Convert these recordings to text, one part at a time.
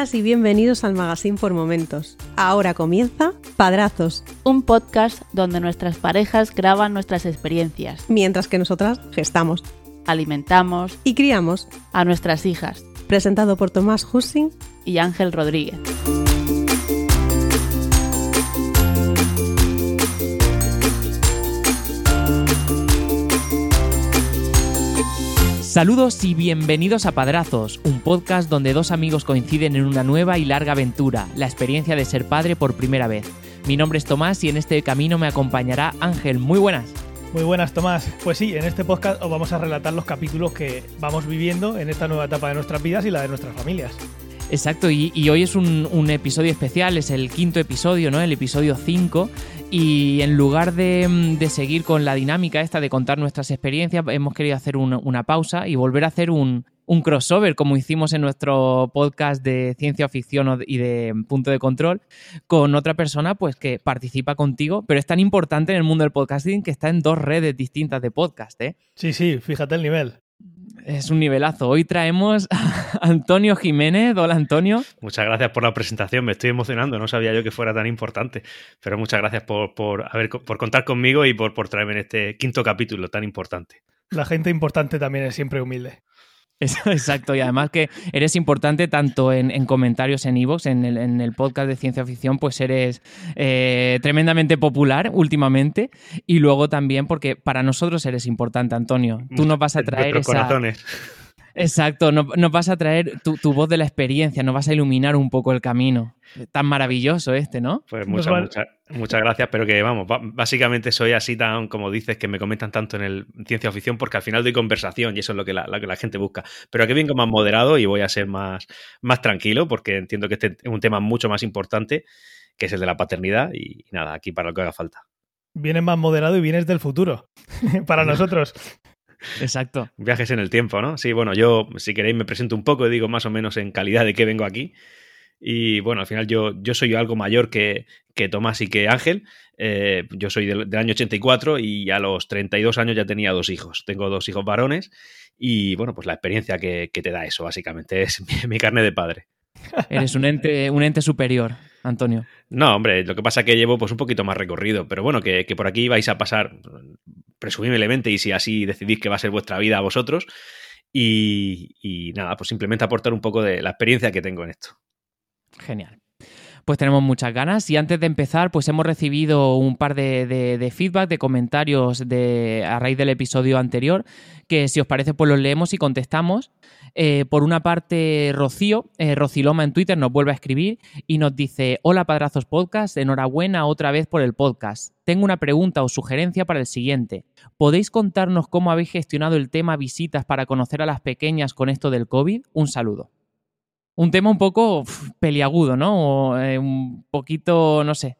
Bienvenidas y bienvenidos al Magazine por Momentos. Ahora comienza Padrazos, un podcast donde nuestras parejas graban nuestras experiencias, mientras que nosotras gestamos, alimentamos y criamos a nuestras hijas. Presentado por Tomás Hussing y Ángel Rodríguez. Saludos y bienvenidos a Padrazos, un podcast donde dos amigos coinciden en una nueva y larga aventura, la experiencia de ser padre por primera vez. Mi nombre es Tomás y en este camino me acompañará Ángel. Muy buenas. Muy buenas, Tomás. Pues sí, en este podcast os vamos a relatar los capítulos que vamos viviendo en esta nueva etapa de nuestras vidas y la de nuestras familias. Exacto, y, hoy es un, episodio especial, es el quinto episodio, ¿no? El episodio 5. Y en lugar de, seguir con la dinámica esta de contar nuestras experiencias, hemos querido hacer una pausa y volver a hacer un, crossover, como hicimos en nuestro podcast de ciencia ficción y de punto de control, con otra persona pues que participa contigo, pero es tan importante en el mundo del podcasting que está en dos redes distintas de podcast, ¿eh? Sí, sí, fíjate el nivel. Es un nivelazo. Hoy traemos a Antonio Jiménez. Hola, Antonio. Muchas gracias por la presentación. Me estoy emocionando. No sabía yo que fuera tan importante. Pero muchas gracias por, por, por contar conmigo y por, por traerme en este quinto capítulo tan importante. La gente importante también es siempre humilde. Exacto, y además que eres importante tanto en, comentarios en Evox, en el, en el, podcast de ciencia ficción, pues eres eh, tremendamente popular últimamente, y luego también porque para nosotros eres importante, Antonio. Tú nos vas a traer esa... Exacto, nos, vas a traer tu, voz de la experiencia, nos vas a iluminar un poco el camino. Tan maravilloso este, ¿no? Pues muchas, muchas, gracias, pero que vamos, básicamente soy así tan, como dices, que me comentan tanto en el ciencia ficción, porque al final doy conversación y eso es lo que la, que la gente busca. Pero aquí vengo más moderado y voy a ser más, más tranquilo, porque entiendo que este es un tema mucho más importante, que es el de la paternidad, y nada, aquí para lo que haga falta. Vienes más moderado y vienes del futuro, para nosotros. Exacto. Viajes en el tiempo, ¿no? Sí, bueno, yo, si queréis, me presento un poco y digo más o menos en calidad de qué vengo aquí. Y bueno, al final yo, yo soy algo mayor que, que Tomás y que Ángel. Eh, yo soy del, año 84 y a los 32 años ya tenía dos hijos. Tengo dos hijos varones y bueno, pues la experiencia que, te da eso, básicamente, es mi, carne de padre. Eres un ente, un ente superior, Antonio. No, hombre, lo que pasa es que llevo pues un poquito más recorrido, pero bueno, que, que por aquí vais a pasar presumiblemente, y si así decidís que va a ser vuestra vida a vosotros. Y, nada, pues simplemente aportar un poco de la experiencia que tengo en esto. Genial pues tenemos muchas ganas. Y antes de empezar, pues hemos recibido un par de, feedback, de comentarios de, a raíz del episodio anterior, que si os parece, pues los leemos y contestamos. Eh, por una parte, Rocío, eh, Rociloma en Twitter, nos vuelve a escribir y nos dice: Hola, Padrazos Podcast, enhorabuena otra vez por el podcast. Tengo una pregunta o sugerencia para el siguiente. ¿Podéis contarnos cómo habéis gestionado el tema visitas para conocer a las pequeñas con esto del COVID? Un saludo. Un tema un poco peliagudo, ¿no? O, eh, un poquito, no sé,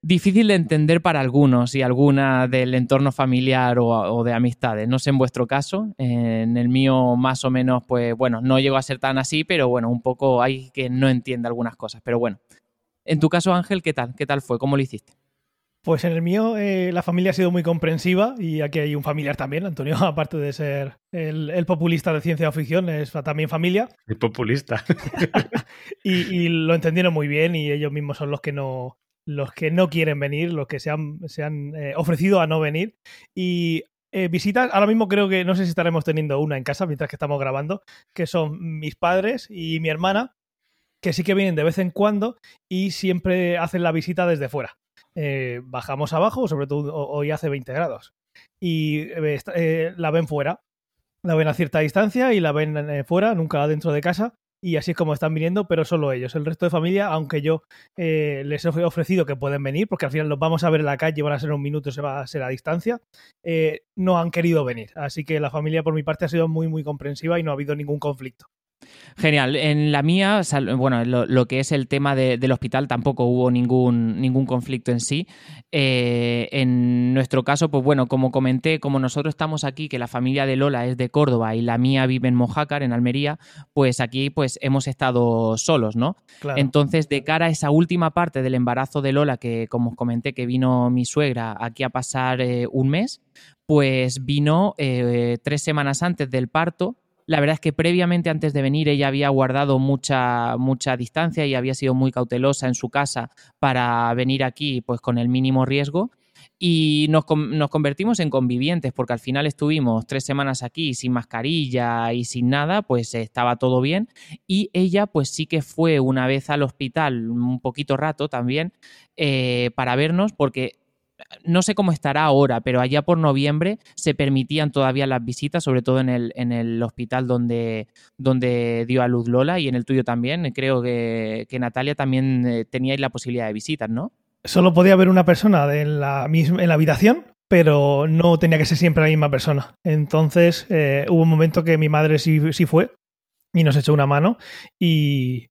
difícil de entender para algunos y alguna del entorno familiar o, de amistades. No sé en vuestro caso, en el mío más o menos, pues bueno, no llego a ser tan así, pero bueno, un poco hay que no entiende algunas cosas. Pero bueno, en tu caso, Ángel, ¿qué tal? ¿Qué tal fue? ¿Cómo lo hiciste? Pues en el mío eh, la familia ha sido muy comprensiva y aquí hay un familiar también, Antonio, aparte de ser el, populista de ciencia ficción, es también familia. El populista. y, lo entendieron muy bien y ellos mismos son los que no, los que no quieren venir, los que se han, se han eh, ofrecido a no venir. Y eh, visitas, ahora mismo creo que no sé si estaremos teniendo una en casa mientras que estamos grabando, que son mis padres y mi hermana, que sí que vienen de vez en cuando y siempre hacen la visita desde fuera. Eh, bajamos abajo, sobre todo hoy hace 20 grados, y la ven fuera. La ven a cierta distancia y la ven fuera, nunca dentro de casa y así es como están viniendo, pero solo ellos. El resto de familia, aunque yo eh, les he ofrecido que pueden venir, porque al final los vamos a ver en la calle, van a ser un minuto, se va a ser a distancia, eh, no han querido venir. Así que la familia por mi parte ha sido muy, muy comprensiva y no ha habido ningún conflicto. Genial. En la mía, bueno, lo, que es el tema del hospital tampoco hubo ningún, ningún conflicto en sí. Eh, en nuestro caso, pues bueno, como comenté, como nosotros estamos aquí, que la familia de Lola es de Córdoba y la mía vive en Mojácar, en Almería, pues aquí pues hemos estado solos, ¿no? Entonces, de cara a esa última parte del embarazo de Lola, que como os comenté que vino mi suegra aquí a pasar eh, un mes, pues vino eh, tres semanas antes del parto La verdad es que previamente, antes de venir, ella había guardado mucha, mucha distancia y había sido muy cautelosa en su casa para venir aquí pues con el mínimo riesgo. Y nos, nos, convertimos en convivientes porque al final estuvimos tres semanas aquí sin mascarilla y sin nada, pues estaba todo bien. Y ella pues sí que fue una vez al hospital un poquito rato también eh, para vernos porque no sé cómo estará ahora, pero allá por noviembre se permitían todavía las visitas, sobre todo en el, en el hospital donde, donde dio a luz Lola y en el tuyo también. Creo que, que Natalia también eh, teníais la posibilidad de visitas, ¿no? Solo podía haber una persona en la, misma, en la habitación, pero no tenía que ser siempre la misma persona. Entonces eh, hubo un momento que mi madre sí, sí fue y nos echó una mano y,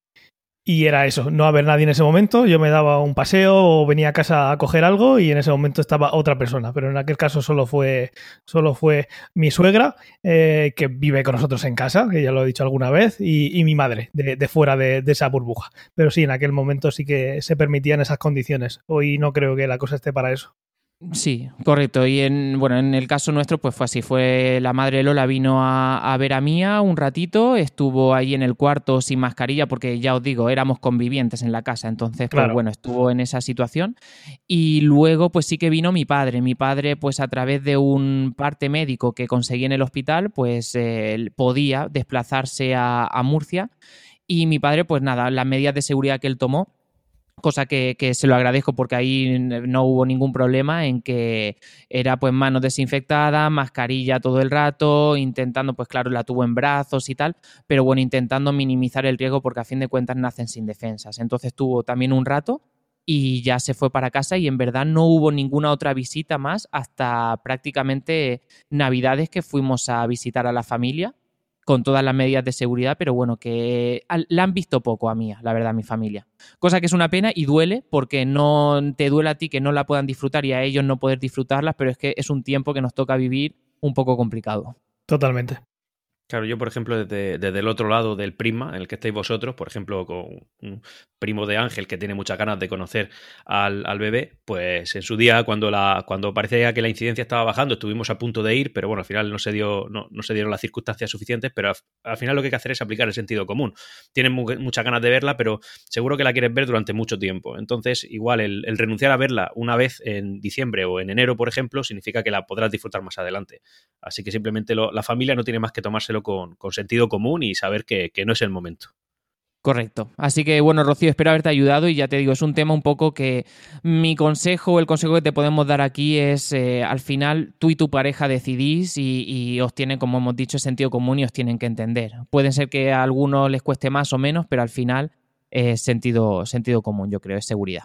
y era eso, no haber nadie en ese momento. Yo me daba un paseo o venía a casa a coger algo y en ese momento estaba otra persona. Pero en aquel caso solo fue, solo fue mi suegra, eh, que vive con nosotros en casa, que ya lo he dicho alguna vez, y, mi madre, de, fuera de, de, esa burbuja. Pero sí, en aquel momento sí que se permitían esas condiciones. Hoy no creo que la cosa esté para eso. Sí, correcto. Y en, bueno, en el caso nuestro, pues fue así. Fue la madre Lola vino a, ver a Mía un ratito, estuvo ahí en el cuarto sin mascarilla, porque ya os digo, éramos convivientes en la casa. Entonces, pues bueno, estuvo en esa situación. Y luego, pues sí que vino mi padre. Mi padre, pues a través de un parte médico que conseguí en el hospital, pues eh, podía desplazarse a, a Murcia. Y mi padre, pues nada, las medidas de seguridad que él tomó cosa que, se lo agradezco porque ahí no hubo ningún problema en que era pues manos desinfectadas, mascarilla todo el rato, intentando, pues claro, la tuvo en brazos y tal, pero bueno, intentando minimizar el riesgo porque a fin de cuentas nacen sin defensas. Entonces tuvo también un rato y ya se fue para casa y en verdad no hubo ninguna otra visita más hasta prácticamente Navidades que fuimos a visitar a la familia con todas las medidas de seguridad, pero bueno, que la han visto poco a mí, la verdad, mi familia. Cosa que es una pena y duele porque no te duele a ti que no la puedan disfrutar y a ellos no poder disfrutarlas, pero es que es un tiempo que nos toca vivir un poco complicado. Totalmente. Claro, yo, por ejemplo, desde, el otro lado del prisma en el que estáis vosotros, por ejemplo, con un primo de Ángel que tiene muchas ganas de conocer al, bebé, pues en su día, cuando, la, cuando parecía que la incidencia estaba bajando, estuvimos a punto de ir, pero bueno, al final no se, dio, no, no se dieron las circunstancias suficientes, pero al, final lo que hay que hacer es aplicar el sentido común. Tienes muchas ganas de verla, pero seguro que la quieres ver durante mucho tiempo. Entonces, igual el, renunciar a verla una vez en diciembre o en enero, por ejemplo, significa que la podrás disfrutar más adelante. Así que simplemente la familia no tiene más que tomarse con, sentido común y saber que, no es el momento. Correcto. Así que bueno, Rocío, espero haberte ayudado y ya te digo, es un tema un poco que mi consejo, el consejo que te podemos dar aquí es, eh, al final tú y tu pareja decidís y, os tienen, como hemos dicho, sentido común y os tienen que entender. Pueden ser que a algunos les cueste más o menos, pero al final es sentido, sentido común, yo creo, es seguridad.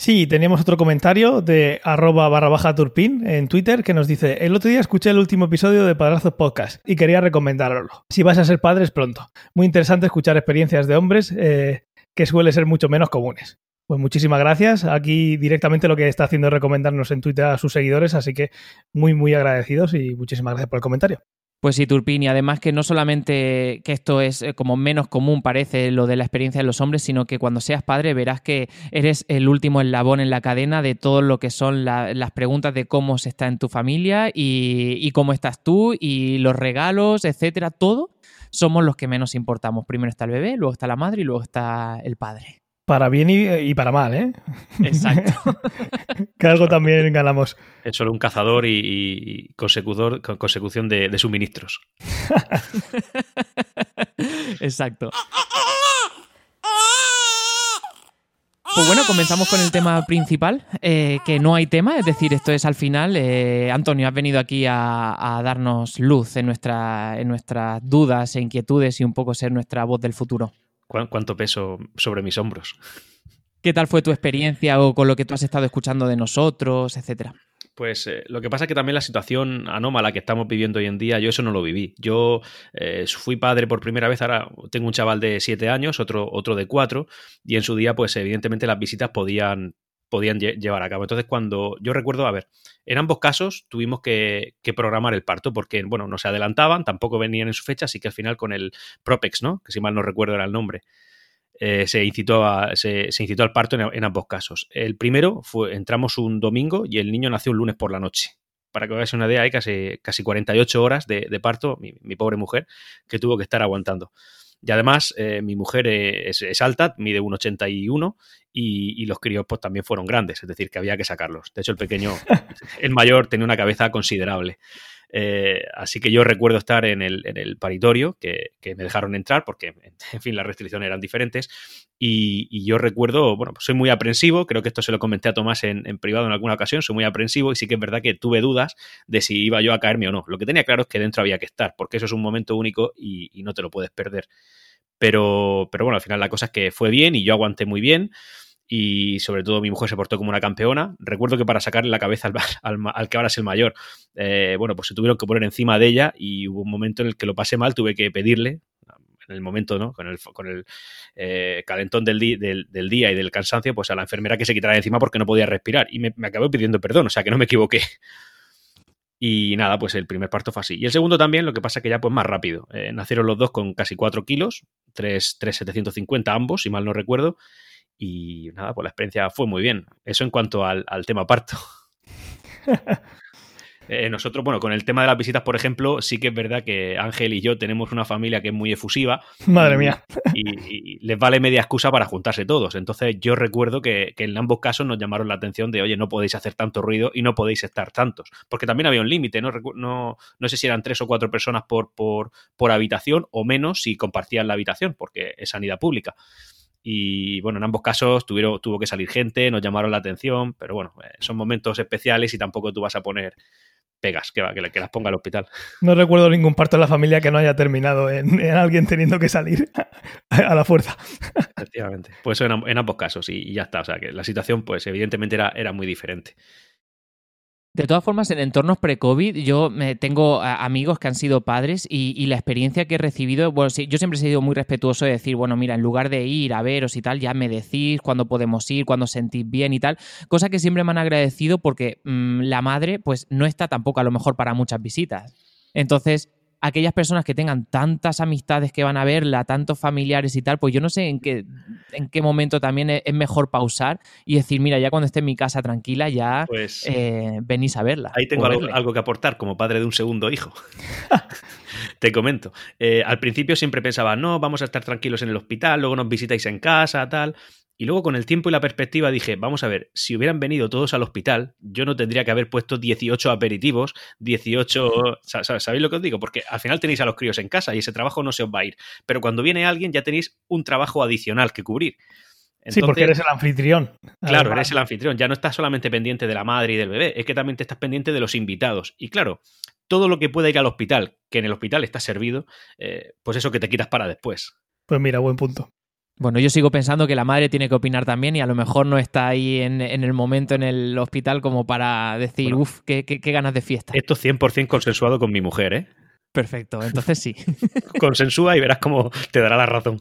Sí, teníamos otro comentario de arroba barra baja turpin en Twitter que nos dice, el otro día escuché el último episodio de Padrazos Podcast y quería recomendarlo. Si vas a ser padres pronto. Muy interesante escuchar experiencias de hombres eh, que suele ser mucho menos comunes. Pues muchísimas gracias. Aquí directamente lo que está haciendo es recomendarnos en Twitter a sus seguidores, así que muy, muy agradecidos y muchísimas gracias por el comentario. Pues sí, Turpin, y además que no solamente que esto es eh, como menos común parece lo de la experiencia de los hombres, sino que cuando seas padre verás que eres el último eslabón en la cadena de todo lo que son las preguntas de cómo se está en tu familia y, y cómo estás tú y los regalos, etcétera, todo somos los que menos importamos. Primero está el bebé, luego está la madre y luego está el padre. Para bien y, para mal, ¿eh? Exacto. que algo también ganamos. Es solo un cazador y, consecutor, consecución de, suministros. Exacto. Pues bueno, comenzamos con el tema principal, eh, que no hay tema, es decir, esto es al final. Eh, Antonio, has venido aquí a, darnos luz en, nuestra, en nuestras dudas e inquietudes y un poco ser nuestra voz del futuro cuánto peso sobre mis hombros. ¿Qué tal fue tu experiencia o con lo que tú has estado escuchando de nosotros, etcétera? Pues eh, lo que pasa es que también la situación anómala que estamos viviendo hoy en día, yo eso no lo viví. Yo eh, fui padre por primera vez, ahora tengo un chaval de siete años, otro, otro de cuatro, y en su día, pues evidentemente las visitas podían, podían llevar a cabo. Entonces, cuando yo recuerdo, a ver, en ambos casos tuvimos que, programar el parto porque, bueno, no se adelantaban, tampoco venían en su fecha, así que al final con el Propex, ¿no? Que si mal no recuerdo era el nombre, eh, se, incitó se, incitó al parto en, ambos casos. El primero fue, entramos un domingo y el niño nació un lunes por la noche. para que os una idea, hay casi, casi 48 horas de, parto, mi, pobre mujer, que tuvo que estar aguantando. Y además, eh, mi mujer es, alta, mide 1,81 y, y los críos pues, también fueron grandes, es decir, que había que sacarlos. De hecho, el pequeño, el mayor, tenía una cabeza considerable. Eh, así que yo recuerdo estar en el, paritorio, que, me dejaron entrar porque, en fin, las restricciones eran diferentes. Y, yo recuerdo, bueno, pues soy muy aprensivo, creo que esto se lo comenté a Tomás en, privado en alguna ocasión, soy muy aprensivo y sí que es verdad que tuve dudas de si iba yo a caerme o no. Lo que tenía claro es que dentro había que estar, porque eso es un momento único y, y no te lo puedes perder. Pero, pero bueno, al final la cosa es que fue bien y yo aguanté muy bien y sobre todo mi mujer se portó como una campeona. Recuerdo que para sacarle la cabeza al, que ahora es el mayor, eh, bueno, pues se tuvieron que poner encima de ella y hubo un momento en el que lo pasé mal, tuve que pedirle, en el momento, ¿no? Con el, con el eh, calentón del, del, día y del cansancio, pues a la enfermera que se quitara encima porque no podía respirar y me, me acabé pidiendo perdón, o sea que no me equivoqué. Y nada, pues el primer parto fue así. Y el segundo también, lo que pasa que ya pues más rápido. Eh, nacieron los dos con casi 4 kilos, 3,750 ambos, si mal no recuerdo. Y nada, pues la experiencia fue muy bien. Eso en cuanto al, tema parto. Eh, nosotros, bueno, con el tema de las visitas, por ejemplo, sí que es verdad que Ángel y yo tenemos una familia que es muy efusiva. Madre mía. Y, les vale media excusa para juntarse todos. Entonces, yo recuerdo que, en ambos casos nos llamaron la atención de, oye, no podéis hacer tanto ruido y no podéis estar tantos. Porque también había un límite, ¿no? No, no sé si eran tres o cuatro personas por, por, por habitación o menos si compartían la habitación, porque es sanidad pública. Y bueno, en ambos casos tuvieron, tuvo que salir gente, nos llamaron la atención, pero bueno, eh, son momentos especiales y tampoco tú vas a poner pegas que, que, que las ponga al hospital. No recuerdo ningún parto en la familia que no haya terminado en, alguien teniendo que salir a la fuerza. Efectivamente. Pues en, en ambos casos y, ya está. O sea que la situación, pues evidentemente era, era muy diferente. De todas formas, en entornos pre-COVID, yo tengo amigos que han sido padres y, la experiencia que he recibido, bueno, yo siempre he sido muy respetuoso de decir, bueno, mira, en lugar de ir a veros y tal, ya me decís cuándo podemos ir, cuándo sentís bien y tal, cosa que siempre me han agradecido porque mm, la madre, pues no está tampoco a lo mejor para muchas visitas. Entonces, aquellas personas que tengan tantas amistades que van a verla, tantos familiares y tal, pues yo no sé en qué, en qué momento también es, mejor pausar y decir, mira, ya cuando esté en mi casa tranquila, ya pues, eh, venís a verla. Ahí tengo algo, que aportar como padre de un segundo hijo. Te comento. Eh, al principio siempre pensaba, no, vamos a estar tranquilos en el hospital, luego nos visitáis en casa, tal. Y luego con el tiempo y la perspectiva dije, vamos a ver, si hubieran venido todos al hospital, yo no tendría que haber puesto 18 aperitivos, 18... ¿Sabéis lo que os digo? Porque al final tenéis a los críos en casa y ese trabajo no se os va a ir. Pero cuando viene alguien ya tenéis un trabajo adicional que cubrir. Sí, porque eres el anfitrión. Claro, eres el anfitrión. Ya no estás solamente pendiente de la madre y del bebé, es que también te estás pendiente de los invitados. Y claro, todo lo que pueda ir al hospital, que en el hospital está servido, eh, pues eso que te quitas para después. Pues mira, buen punto. Bueno, yo sigo pensando que la madre tiene que opinar también y a lo mejor no está ahí en, el momento en el hospital como para decir, uff, qué, ganas de fiesta. Esto es 100% consensuado con mi mujer, ¿eh? Perfecto, entonces sí. Consensúa y verás cómo te dará la razón.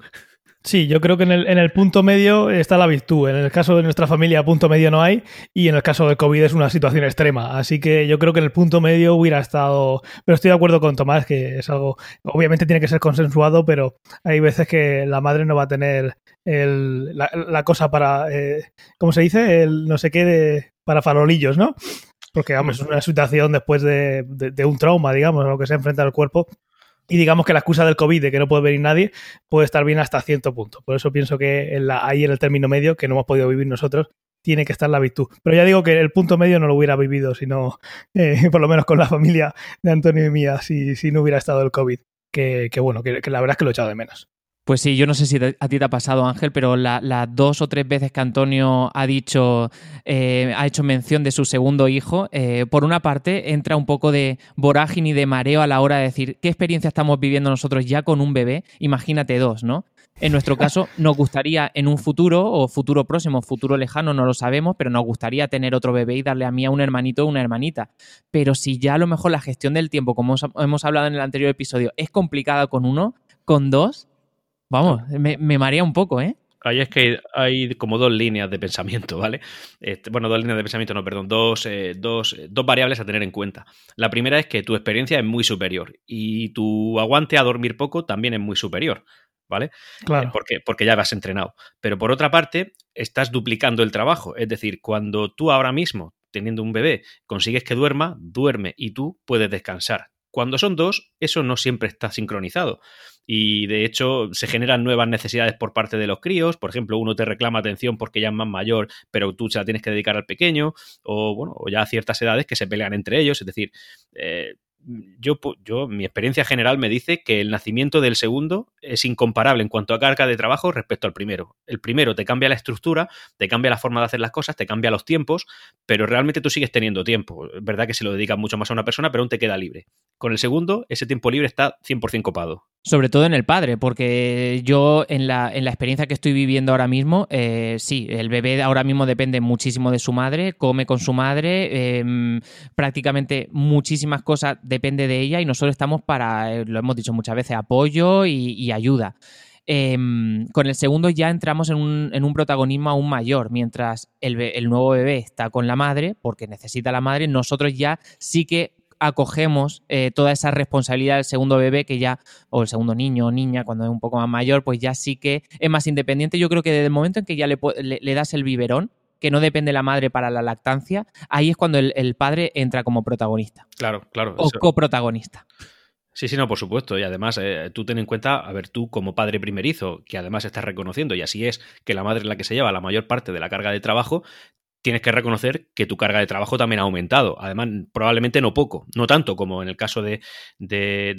Sí, yo creo que en el, en el, punto medio está la virtud. En el caso de nuestra familia, punto medio no hay. Y en el caso de COVID es una situación extrema. Así que yo creo que en el punto medio hubiera estado. Pero estoy de acuerdo con Tomás, que es algo. Obviamente tiene que ser consensuado, pero hay veces que la madre no va a tener el, la, cosa para. Eh, ¿Cómo se dice? El no sé qué de, para farolillos, ¿no? Porque, vamos, es una situación después de, de, un trauma, digamos, a lo que se enfrenta el cuerpo y digamos que la excusa del COVID de que no puede venir nadie puede estar bien hasta cierto punto. Por eso pienso que la, ahí en el término medio, que no hemos podido vivir nosotros, tiene que estar la virtud. Pero ya digo que el punto medio no lo hubiera vivido, sino eh, por lo menos con la familia de Antonio y mía, si, si no hubiera estado el COVID. Que, que bueno, que, que, la verdad es que lo he echado de menos. Pues sí, yo no sé si a ti te ha pasado, Ángel, pero las dos o tres veces que Antonio ha dicho, eh, ha hecho mención de su segundo hijo, eh, por una parte entra un poco de vorágine y de mareo a la hora de decir qué experiencia estamos viviendo nosotros ya con un bebé. Imagínate dos, ¿no? En nuestro caso, nos gustaría en un futuro, o futuro próximo, futuro lejano, no lo sabemos, pero nos gustaría tener otro bebé y darle a mí a un hermanito o una hermanita. Pero si ya a lo mejor la gestión del tiempo, como hemos hablado en el anterior episodio, es complicada con uno, con dos, Vamos, me, me marea un poco, ¿eh? Ahí es que hay como dos líneas de pensamiento, ¿vale? Este, bueno, dos líneas de pensamiento, no, perdón, dos, eh, dos, dos, variables a tener en cuenta. La primera es que tu experiencia es muy superior y tu aguante a dormir poco también es muy superior, ¿vale? Claro. Eh, porque, porque ya vas entrenado. Pero por otra parte, estás duplicando el trabajo. Es decir, cuando tú ahora mismo teniendo un bebé, consigues que duerma, duerme y tú puedes descansar. Cuando son dos, eso no siempre está sincronizado. Y de hecho se generan nuevas necesidades por parte de los críos. Por ejemplo, uno te reclama atención porque ya es más mayor, pero tú se la tienes que dedicar al pequeño. O bueno, o ya a ciertas edades que se pelean entre ellos. Es decir, eh, yo, yo, mi experiencia general me dice que el nacimiento del segundo es incomparable en cuanto a carga de trabajo respecto al primero. El primero te cambia la estructura, te cambia la forma de hacer las cosas, te cambia los tiempos, pero realmente tú sigues teniendo tiempo. Es verdad que se lo dedicas mucho más a una persona, pero aún te queda libre. Con el segundo, ese tiempo libre está 100% copado. Sobre todo en el padre, porque yo en la, en la experiencia que estoy viviendo ahora mismo, eh, sí, el bebé ahora mismo depende muchísimo de su madre, come con su madre, em, prácticamente muchísimas cosas depende de ella y nosotros estamos para, eh, lo hemos dicho muchas veces, apoyo y, ayuda. Em, con el segundo ya entramos en un, en un protagonismo aún mayor, mientras el, el, nuevo bebé está con la madre, porque necesita la madre, nosotros ya sí que acogemos eh, toda esa responsabilidad del segundo bebé que ya, o el segundo niño o niña cuando es un poco más mayor, pues ya sí que es más independiente. Yo creo que desde el momento en que ya le, le, das el biberón, que no depende de la madre para la lactancia, ahí es cuando el, padre entra como protagonista. Claro, claro. O coprotagonista. Sí, sí, no, por supuesto. Y además, eh, tú ten en cuenta, a ver, tú como padre primerizo, que además estás reconociendo, y así es, que la madre es la que se lleva la mayor parte de la carga de trabajo, tienes que reconocer que tu carga de trabajo también ha aumentado. Además, probablemente no poco, no tanto como en el caso de,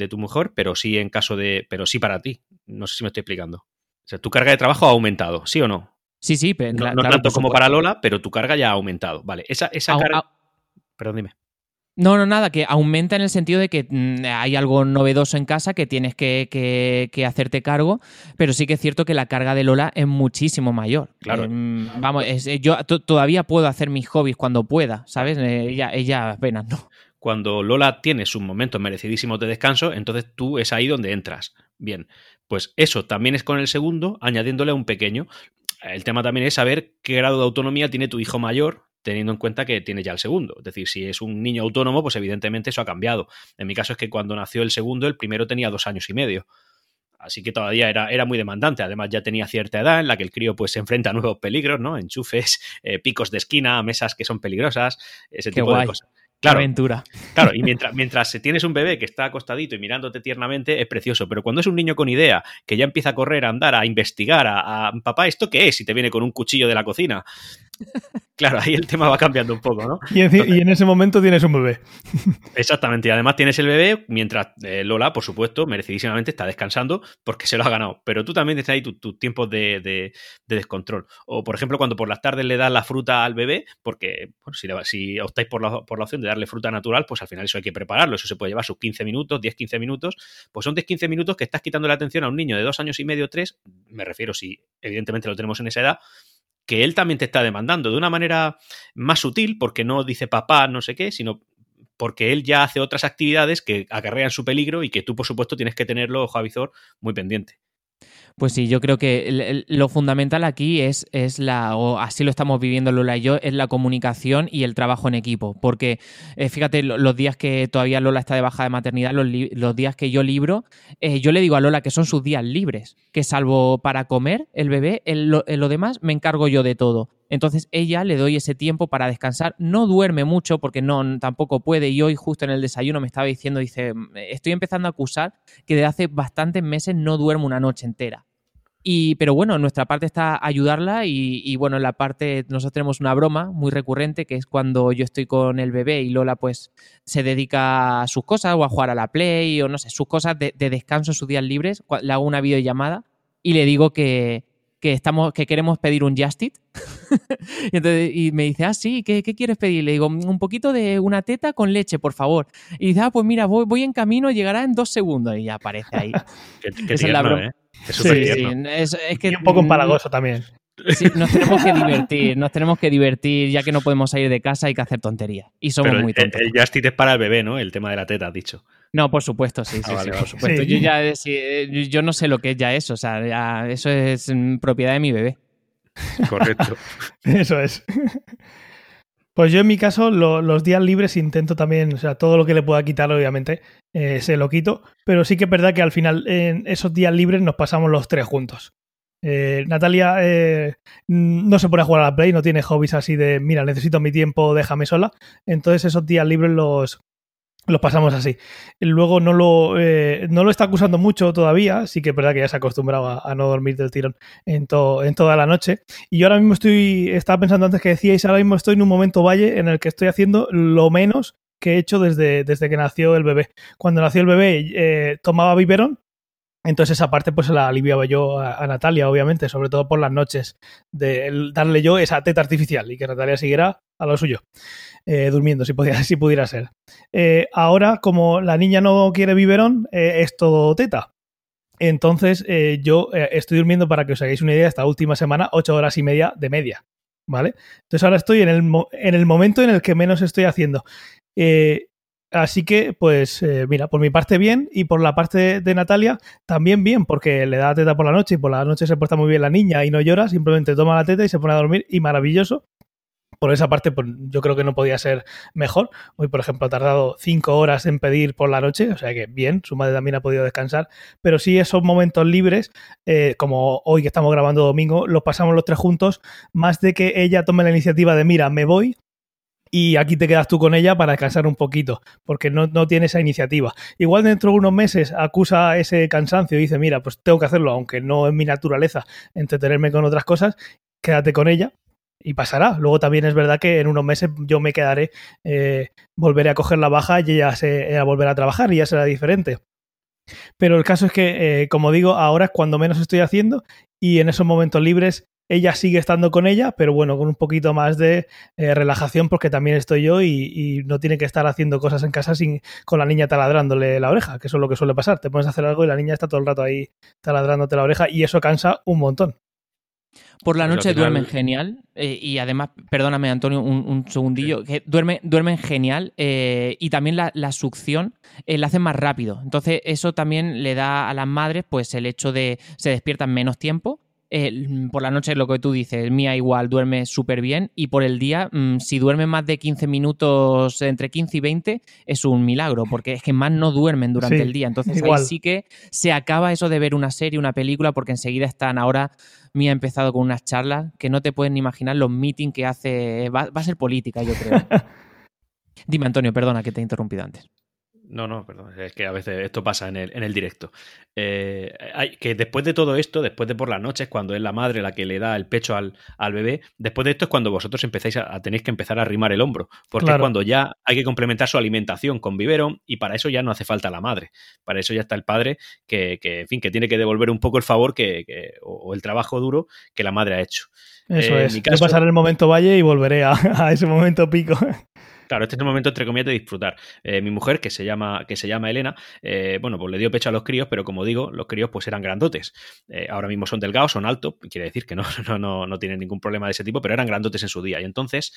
tu mujer, pero sí en caso de. pero sí para ti. No sé si me estoy explicando. O sea, tu carga de trabajo ha aumentado, ¿sí o no? Sí, sí, pero no, tanto como para Lola, pero tu carga ya ha aumentado. Vale, esa, esa carga. Perdón, dime. No, no, nada, que aumenta en el sentido de que mm, hay algo novedoso en casa que tienes que, hacerte cargo, pero sí que es cierto que la carga de Lola es muchísimo mayor. Claro. Em, vamos, eh, yo todavía puedo hacer mis hobbies cuando pueda, ¿sabes? Eh, ella, ella apenas no. Cuando Lola tiene sus momentos merecidísimos de descanso, entonces tú es ahí donde entras. Bien, pues eso también es con el segundo, añadiéndole un pequeño. El tema también es saber qué grado de autonomía tiene tu hijo mayor teniendo en cuenta que tiene ya el segundo. Es decir, si es un niño autónomo, pues evidentemente eso ha cambiado. En mi caso es que cuando nació el segundo, el primero tenía dos años y medio. Así que todavía era, era, muy demandante. Además, ya tenía cierta edad en la que el crío pues, se enfrenta a nuevos peligros, ¿no? Enchufes, eh, picos de esquina, mesas que son peligrosas, ese tipo de cosas. Claro, aventura. Claro, y mientras, mientras tienes un bebé que está acostadito y mirándote tiernamente, es precioso. Pero cuando es un niño con idea, que ya empieza a correr, a andar, a investigar, a, a papá, ¿esto qué es? Y te viene con un cuchillo de la cocina. Claro, ahí el tema va cambiando un poco, ¿no? Y, en ese momento tienes un bebé. Exactamente, y además tienes el bebé mientras eh, Lola, por supuesto, merecidísimamente está descansando porque se lo ha ganado. Pero tú también tienes ahí tus tiempos de, descontrol. O, por ejemplo, cuando por las tardes le das la fruta al bebé, porque bueno, si, optáis por la, por la opción de darle fruta natural, pues al final eso hay que prepararlo. Eso se puede llevar sus 15 minutos, 10-15 minutos. Pues son 10-15 minutos que estás quitando la atención a un niño de dos años y medio, tres. Me refiero si evidentemente lo tenemos en esa edad que él también te está demandando de una manera más sutil, porque no dice papá, no sé qué, sino porque él ya hace otras actividades que acarrean su peligro y que tú, por supuesto, tienes que tenerlo, ojo avizor, muy pendiente. Pues sí, yo creo que lo fundamental aquí es, es la, o así lo estamos viviendo Lola y yo, es la comunicación y el trabajo en equipo. Porque eh, fíjate, los días que todavía Lola está de baja de maternidad, los, días que yo libro, eh, yo le digo a Lola que son sus días libres, que salvo para comer el bebé, en lo, demás me encargo yo de todo. Entonces ella le doy ese tiempo para descansar. No duerme mucho porque no tampoco puede. Y hoy justo en el desayuno me estaba diciendo, dice, estoy empezando a acusar que desde hace bastantes meses no duermo una noche entera. Y, pero bueno, nuestra parte está ayudarla y, bueno, en la parte, nosotros tenemos una broma muy recurrente que es cuando yo estoy con el bebé y Lola pues se dedica a sus cosas o a jugar a la play o no sé, sus cosas de, descanso en sus días libres, le hago una videollamada y le digo que, que, estamos, que queremos pedir un Justit. y, entonces, y me dice, ah, sí, ¿qué, quieres pedir? Le digo, un poquito de una teta con leche, por favor. Y dice, ah, pues mira, voy, voy en camino, llegará en dos segundos. Y ya aparece ahí. qué, es la broma. ¿eh? Es sí, es, que, y un poco empalagoso también. Sí, nos tenemos que divertir, nos tenemos que divertir, ya que no podemos salir de casa, hay que hacer tonterías. Y somos muy tontos. El, Justit es para el bebé, ¿no? El tema de la teta, has dicho. No, por supuesto, sí, sí, ah, sí, por supuesto. Yo ya eh, yo no sé lo que es ya eso, o sea, eso es mm, propiedad de mi bebé. Correcto. eso es. Pues yo en mi caso los días libres intento también, o sea, todo lo que le pueda quitar obviamente eh, se lo quito, pero sí que es verdad que al final en esos días libres nos pasamos los tres juntos. Eh, Natalia eh, no se pone a jugar a la Play, no tiene hobbies así de, mira, necesito mi tiempo, déjame sola. Entonces esos días libres los, los pasamos así. Luego no lo, eh, no lo está acusando mucho todavía, sí que es verdad que ya se ha acostumbrado a, no dormir del tirón en, en toda la noche. Y yo ahora mismo estoy, estaba pensando antes que decíais, ahora mismo estoy en un momento valle en el que estoy haciendo lo menos que he hecho desde, desde que nació el bebé. Cuando nació el bebé eh, tomaba biberón, entonces esa parte pues la aliviaba yo a, Natalia, obviamente, sobre todo por las noches, de darle yo esa teta artificial y que Natalia siguiera a lo suyo. Eh, durmiendo, si, podía, si pudiera ser. Eh, ahora, como la niña no quiere biberón, eh, es todo teta. Entonces, yo estoy durmiendo, para que os hagáis una idea, esta última semana, ocho horas y media de media. ¿Vale? Entonces ahora estoy en el, en el momento en el que menos estoy haciendo. Así que, pues, mira, por mi parte bien y por la parte de Natalia también bien, porque le da teta por la noche y por la noche se porta muy bien la niña y no llora, simplemente toma la teta y se pone a dormir y maravilloso por esa parte, pues, yo creo que no podía ser mejor. Hoy, por ejemplo, ha tardado cinco horas en pedir por la noche, o sea que bien, su madre también ha podido descansar. Pero sí, esos momentos libres, eh, como hoy que estamos grabando domingo, los pasamos los tres juntos, más de que ella tome la iniciativa de, mira, me voy, y aquí te quedas tú con ella para descansar un poquito, porque no, no, tiene esa iniciativa. Igual dentro de unos meses acusa ese cansancio y dice, mira, pues tengo que hacerlo, aunque no es mi naturaleza entretenerme con otras cosas, quédate con ella, y pasará. Luego también es verdad que en unos meses yo me quedaré, eh, volveré a coger la baja y ella se, a volver a trabajar y ya será diferente. Pero el caso es que, eh, como digo, ahora es cuando menos estoy haciendo y en esos momentos libres ella sigue estando con ella, pero bueno, con un poquito más de eh, relajación porque también estoy yo y, no tiene que estar haciendo cosas en casa sin, con la niña taladrándole la oreja, que eso es lo que suele pasar. Te pones a hacer algo y la niña está todo el rato ahí taladrándote la oreja y eso cansa un montón. Por la noche duermen genial eh, y además, perdóname Antonio, un, segundillo, que duerme, duermen genial eh, y también la, succión eh, la hacen más rápido. Entonces eso también le da a las madres pues el hecho de se despiertan menos tiempo eh, por la noche lo que tú dices, Mía igual duerme súper bien y por el día, mm, si duerme más de 15 minutos, entre 15 y 20, es un milagro, porque es que más no duermen durante el día. Entonces ahí sí que se acaba eso de ver una serie, una película, porque enseguida están ahora, Mía ha empezado con unas charlas que no te pueden imaginar los meetings que hace, va, va a ser política, yo creo. Dime Antonio, perdona que te he interrumpido antes. No, no, perdón, es que a veces esto pasa en el, en el directo. Eh, hay, que después de todo esto, después de por las noches, cuando es la madre la que le da el pecho al, al bebé, después de esto es cuando vosotros empezáis a, tenéis que empezar a arrimar el hombro, porque es cuando ya hay que complementar su alimentación con biberón y para eso ya no hace falta la madre, para eso ya está el padre que, que en fin, que tiene que devolver un poco el favor que, o, el trabajo duro que la madre ha hecho. Eso eh, es, mi caso, pasar el momento valle y volveré a, a ese momento pico. Claro, este es el momento, entre comillas, de disfrutar. Eh, mi mujer, que se llama, que se llama Elena, eh, bueno, pues le dio pecho a los críos, pero como digo, los críos pues eran grandotes. Eh, ahora mismo son delgados, son altos, quiere decir que no, no, no, no, tienen ningún problema de ese tipo, pero eran grandotes en su día. Y entonces,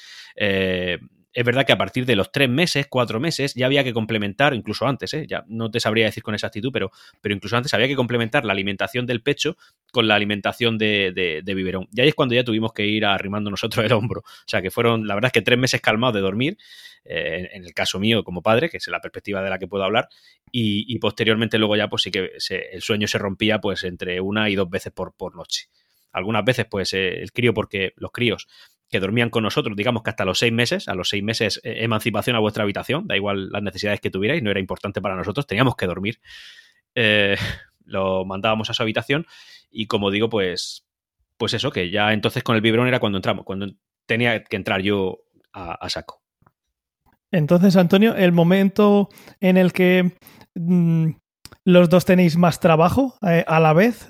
es verdad que a partir de los tres meses, cuatro meses, ya había que complementar, incluso antes, ¿eh? ya no te sabría decir con exactitud, pero, pero incluso antes había que complementar la alimentación del pecho con la alimentación de, de, biberón. Y ahí es cuando ya tuvimos que ir arrimando nosotros el hombro. O sea, que fueron, la verdad es que tres meses calmados de dormir, eh, en el caso mío como padre, que es la perspectiva de la que puedo hablar, y, posteriormente luego ya pues sí que el sueño se rompía pues entre una y dos veces por, por noche. Algunas veces pues eh, el crío, porque los críos que dormían con nosotros, digamos que hasta los seis meses, a los seis meses eh, emancipación a vuestra habitación, da igual las necesidades que tuvierais, no era importante para nosotros, teníamos que dormir. Eh, lo mandábamos a su habitación y como digo, pues, pues eso, que ya entonces con el biberón era cuando entramos, cuando tenía que entrar yo a, saco. Entonces, Antonio, el momento en el que mm, los dos tenéis más trabajo eh, a la vez,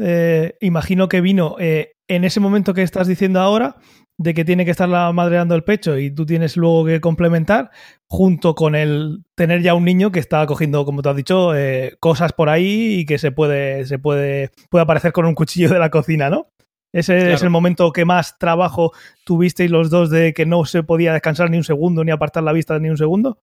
imagino que vino en ese momento que estás diciendo ahora, de que tiene que estar la madre dando el pecho y tú tienes luego que complementar, junto con el tener ya un niño que está cogiendo, como tú has dicho, eh, cosas por ahí y que se puede, se puede, puede aparecer con un cuchillo de la cocina, ¿no? Ese es el momento que más trabajo tuvisteis los dos de que no se podía descansar ni un segundo, ni apartar la vista ni un segundo.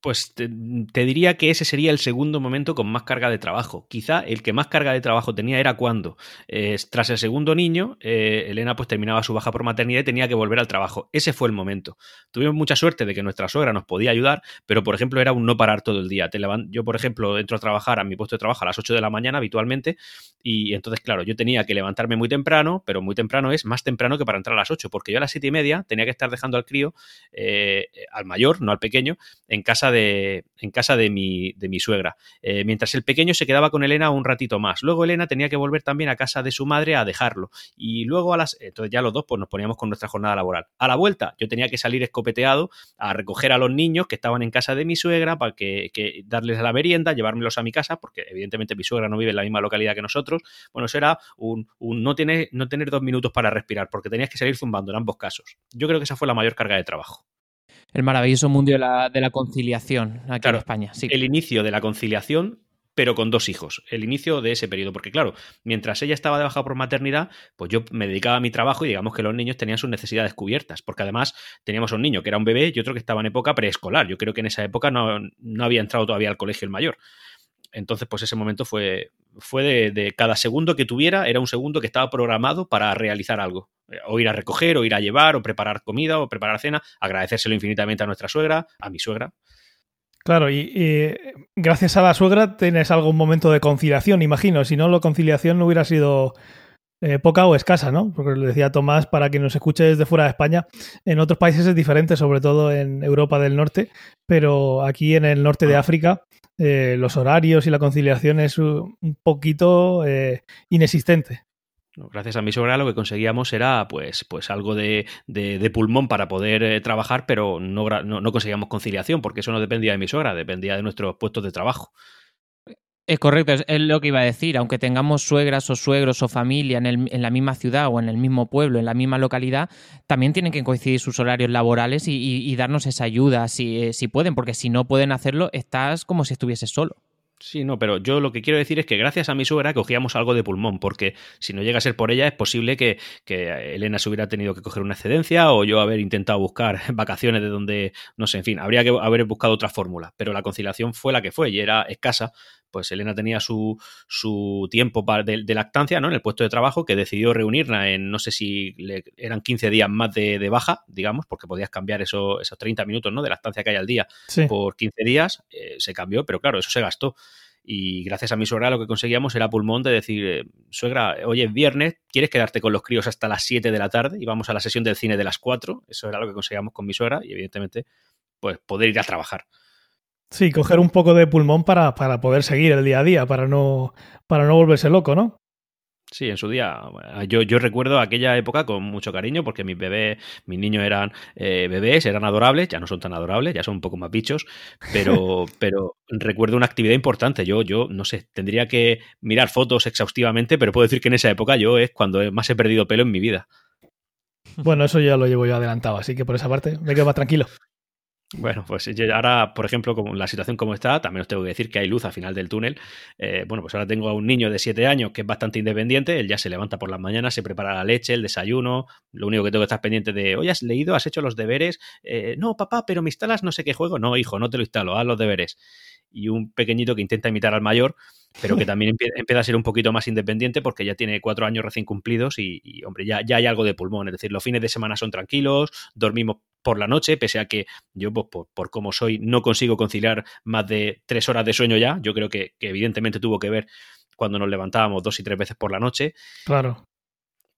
Pues te, diría que ese sería el segundo momento con más carga de trabajo. Quizá el que más carga de trabajo tenía era cuando, eh, tras el segundo niño, eh, Elena pues terminaba su baja por maternidad y tenía que volver al trabajo. Ese fue el momento. Tuvimos mucha suerte de que nuestra suegra nos podía ayudar, pero por ejemplo era un no parar todo el día. Te yo, por ejemplo, entro a trabajar a mi puesto de trabajo a las 8 de la mañana habitualmente y entonces, claro, yo tenía que levantarme muy temprano, pero muy temprano es más temprano que para entrar a las 8, porque yo a las 7 y media tenía que estar dejando al crío, eh, al mayor, no al pequeño, en casa de, en casa de, mi, de mi suegra. Eh, mientras el pequeño se quedaba con Elena un ratito más. Luego Elena tenía que volver también a casa de su madre a dejarlo. Y luego a las. Entonces ya los dos pues, nos poníamos con nuestra jornada laboral. A la vuelta, yo tenía que salir escopeteado a recoger a los niños que estaban en casa de mi suegra para que, darles a la merienda, llevármelos a mi casa, porque evidentemente mi suegra no vive en la misma localidad que nosotros. Bueno, eso era un, no, tener, no tener dos minutos para respirar, porque tenías que salir zumbando en ambos casos. Yo creo que esa fue la mayor carga de trabajo. El maravilloso mundo de la, conciliación aquí en España. Sí. El inicio de la conciliación pero con dos hijos, el inicio de ese periodo, porque claro, mientras ella estaba de baja por maternidad, pues yo me dedicaba a mi trabajo y digamos que los niños tenían sus necesidades cubiertas, porque además teníamos un niño que era un bebé y otro que estaba en época preescolar, yo creo que en esa época no, no había entrado todavía al colegio el mayor. Entonces, pues ese momento fue, fue de, cada segundo que tuviera, era un segundo que estaba programado para realizar algo. Eh, o ir a recoger, o ir a llevar, o preparar comida, o preparar cena, agradecérselo infinitamente a nuestra suegra, a mi suegra. Claro, y, gracias a la suegra tienes algún momento de conciliación, imagino. Si no, la conciliación no hubiera sido eh, poca o escasa, ¿no? Porque le decía Tomás, para que nos escuche desde fuera de España, en otros países es diferente, sobre todo en Europa del Norte, pero aquí en el norte de. África eh, los horarios y la conciliación es un poquito eh, inexistente. Gracias a mi suegra lo que conseguíamos era pues, pues algo de, pulmón para poder trabajar, pero no, no, conseguíamos conciliación, porque eso no dependía de mi suegra, dependía de nuestros puestos de trabajo. Es correcto, es, lo que iba a decir. Aunque tengamos suegras o suegros o familia en, la misma ciudad o en el mismo pueblo, en la misma localidad, también tienen que coincidir sus horarios laborales y, darnos esa ayuda si, eh, si pueden, porque si no pueden hacerlo, estás como si estuvieses solo. Sí, no, pero yo lo que quiero decir es que gracias a mi suegra cogíamos algo de pulmón, porque si no llega a ser por ella es posible que, que, Elena se hubiera tenido que coger una excedencia o yo haber intentado buscar vacaciones de donde, no sé, en fin, habría que haber buscado otra fórmula, pero la conciliación fue la que fue y era escasa, pues Elena tenía su, su tiempo de, lactancia ¿no? en el puesto de trabajo que decidió reunirla en, no sé si eran 15 días más de, baja, digamos, porque podías cambiar eso, esos 30 minutos ¿no? de lactancia que hay al día por 15 días, eh, se cambió, pero claro, eso se gastó. Y gracias a mi suegra lo que conseguíamos era pulmón de decir, eh, suegra, hoy es viernes, ¿quieres quedarte con los críos hasta las 7 de la tarde? Y vamos a la sesión del cine de las 4. Eso era lo que conseguíamos con mi suegra y evidentemente, pues poder ir a trabajar. Sí, coger un poco de pulmón para, para, poder seguir el día a día, para no, para no volverse loco, ¿no? Sí, en su día. Yo, yo recuerdo aquella época con mucho cariño porque mis bebés, mis niños eran eh, bebés, eran adorables, ya no son tan adorables, ya son un poco más bichos, pero, pero recuerdo una actividad importante. Yo, yo, no sé, tendría que mirar fotos exhaustivamente, pero puedo decir que en esa época yo es cuando más he perdido pelo en mi vida. Bueno, eso ya lo llevo yo adelantado, así que por esa parte me quedo más tranquilo. Bueno, pues ahora, por ejemplo, como la situación como está, también os tengo que decir que hay luz al final del túnel. Eh, bueno, pues ahora tengo a un niño de 7 años que es bastante independiente, él ya se levanta por las mañanas, se prepara la leche, el desayuno, lo único que tengo que estar pendiente de, oye, ¿has leído? ¿Has hecho los deberes? Eh, no, papá, pero me instalas no sé qué juego. No, hijo, no te lo instalo, haz los deberes. Y un pequeñito que intenta imitar al mayor, pero que también empieza a ser un poquito más independiente porque ya tiene cuatro años recién cumplidos y, hombre, ya, ya hay algo de pulmón. Es decir, los fines de semana son tranquilos, dormimos por la noche, pese a que yo, pues, por, por cómo soy, no consigo conciliar más de tres horas de sueño ya. Yo creo que, evidentemente tuvo que ver cuando nos levantábamos dos y tres veces por la noche. Claro.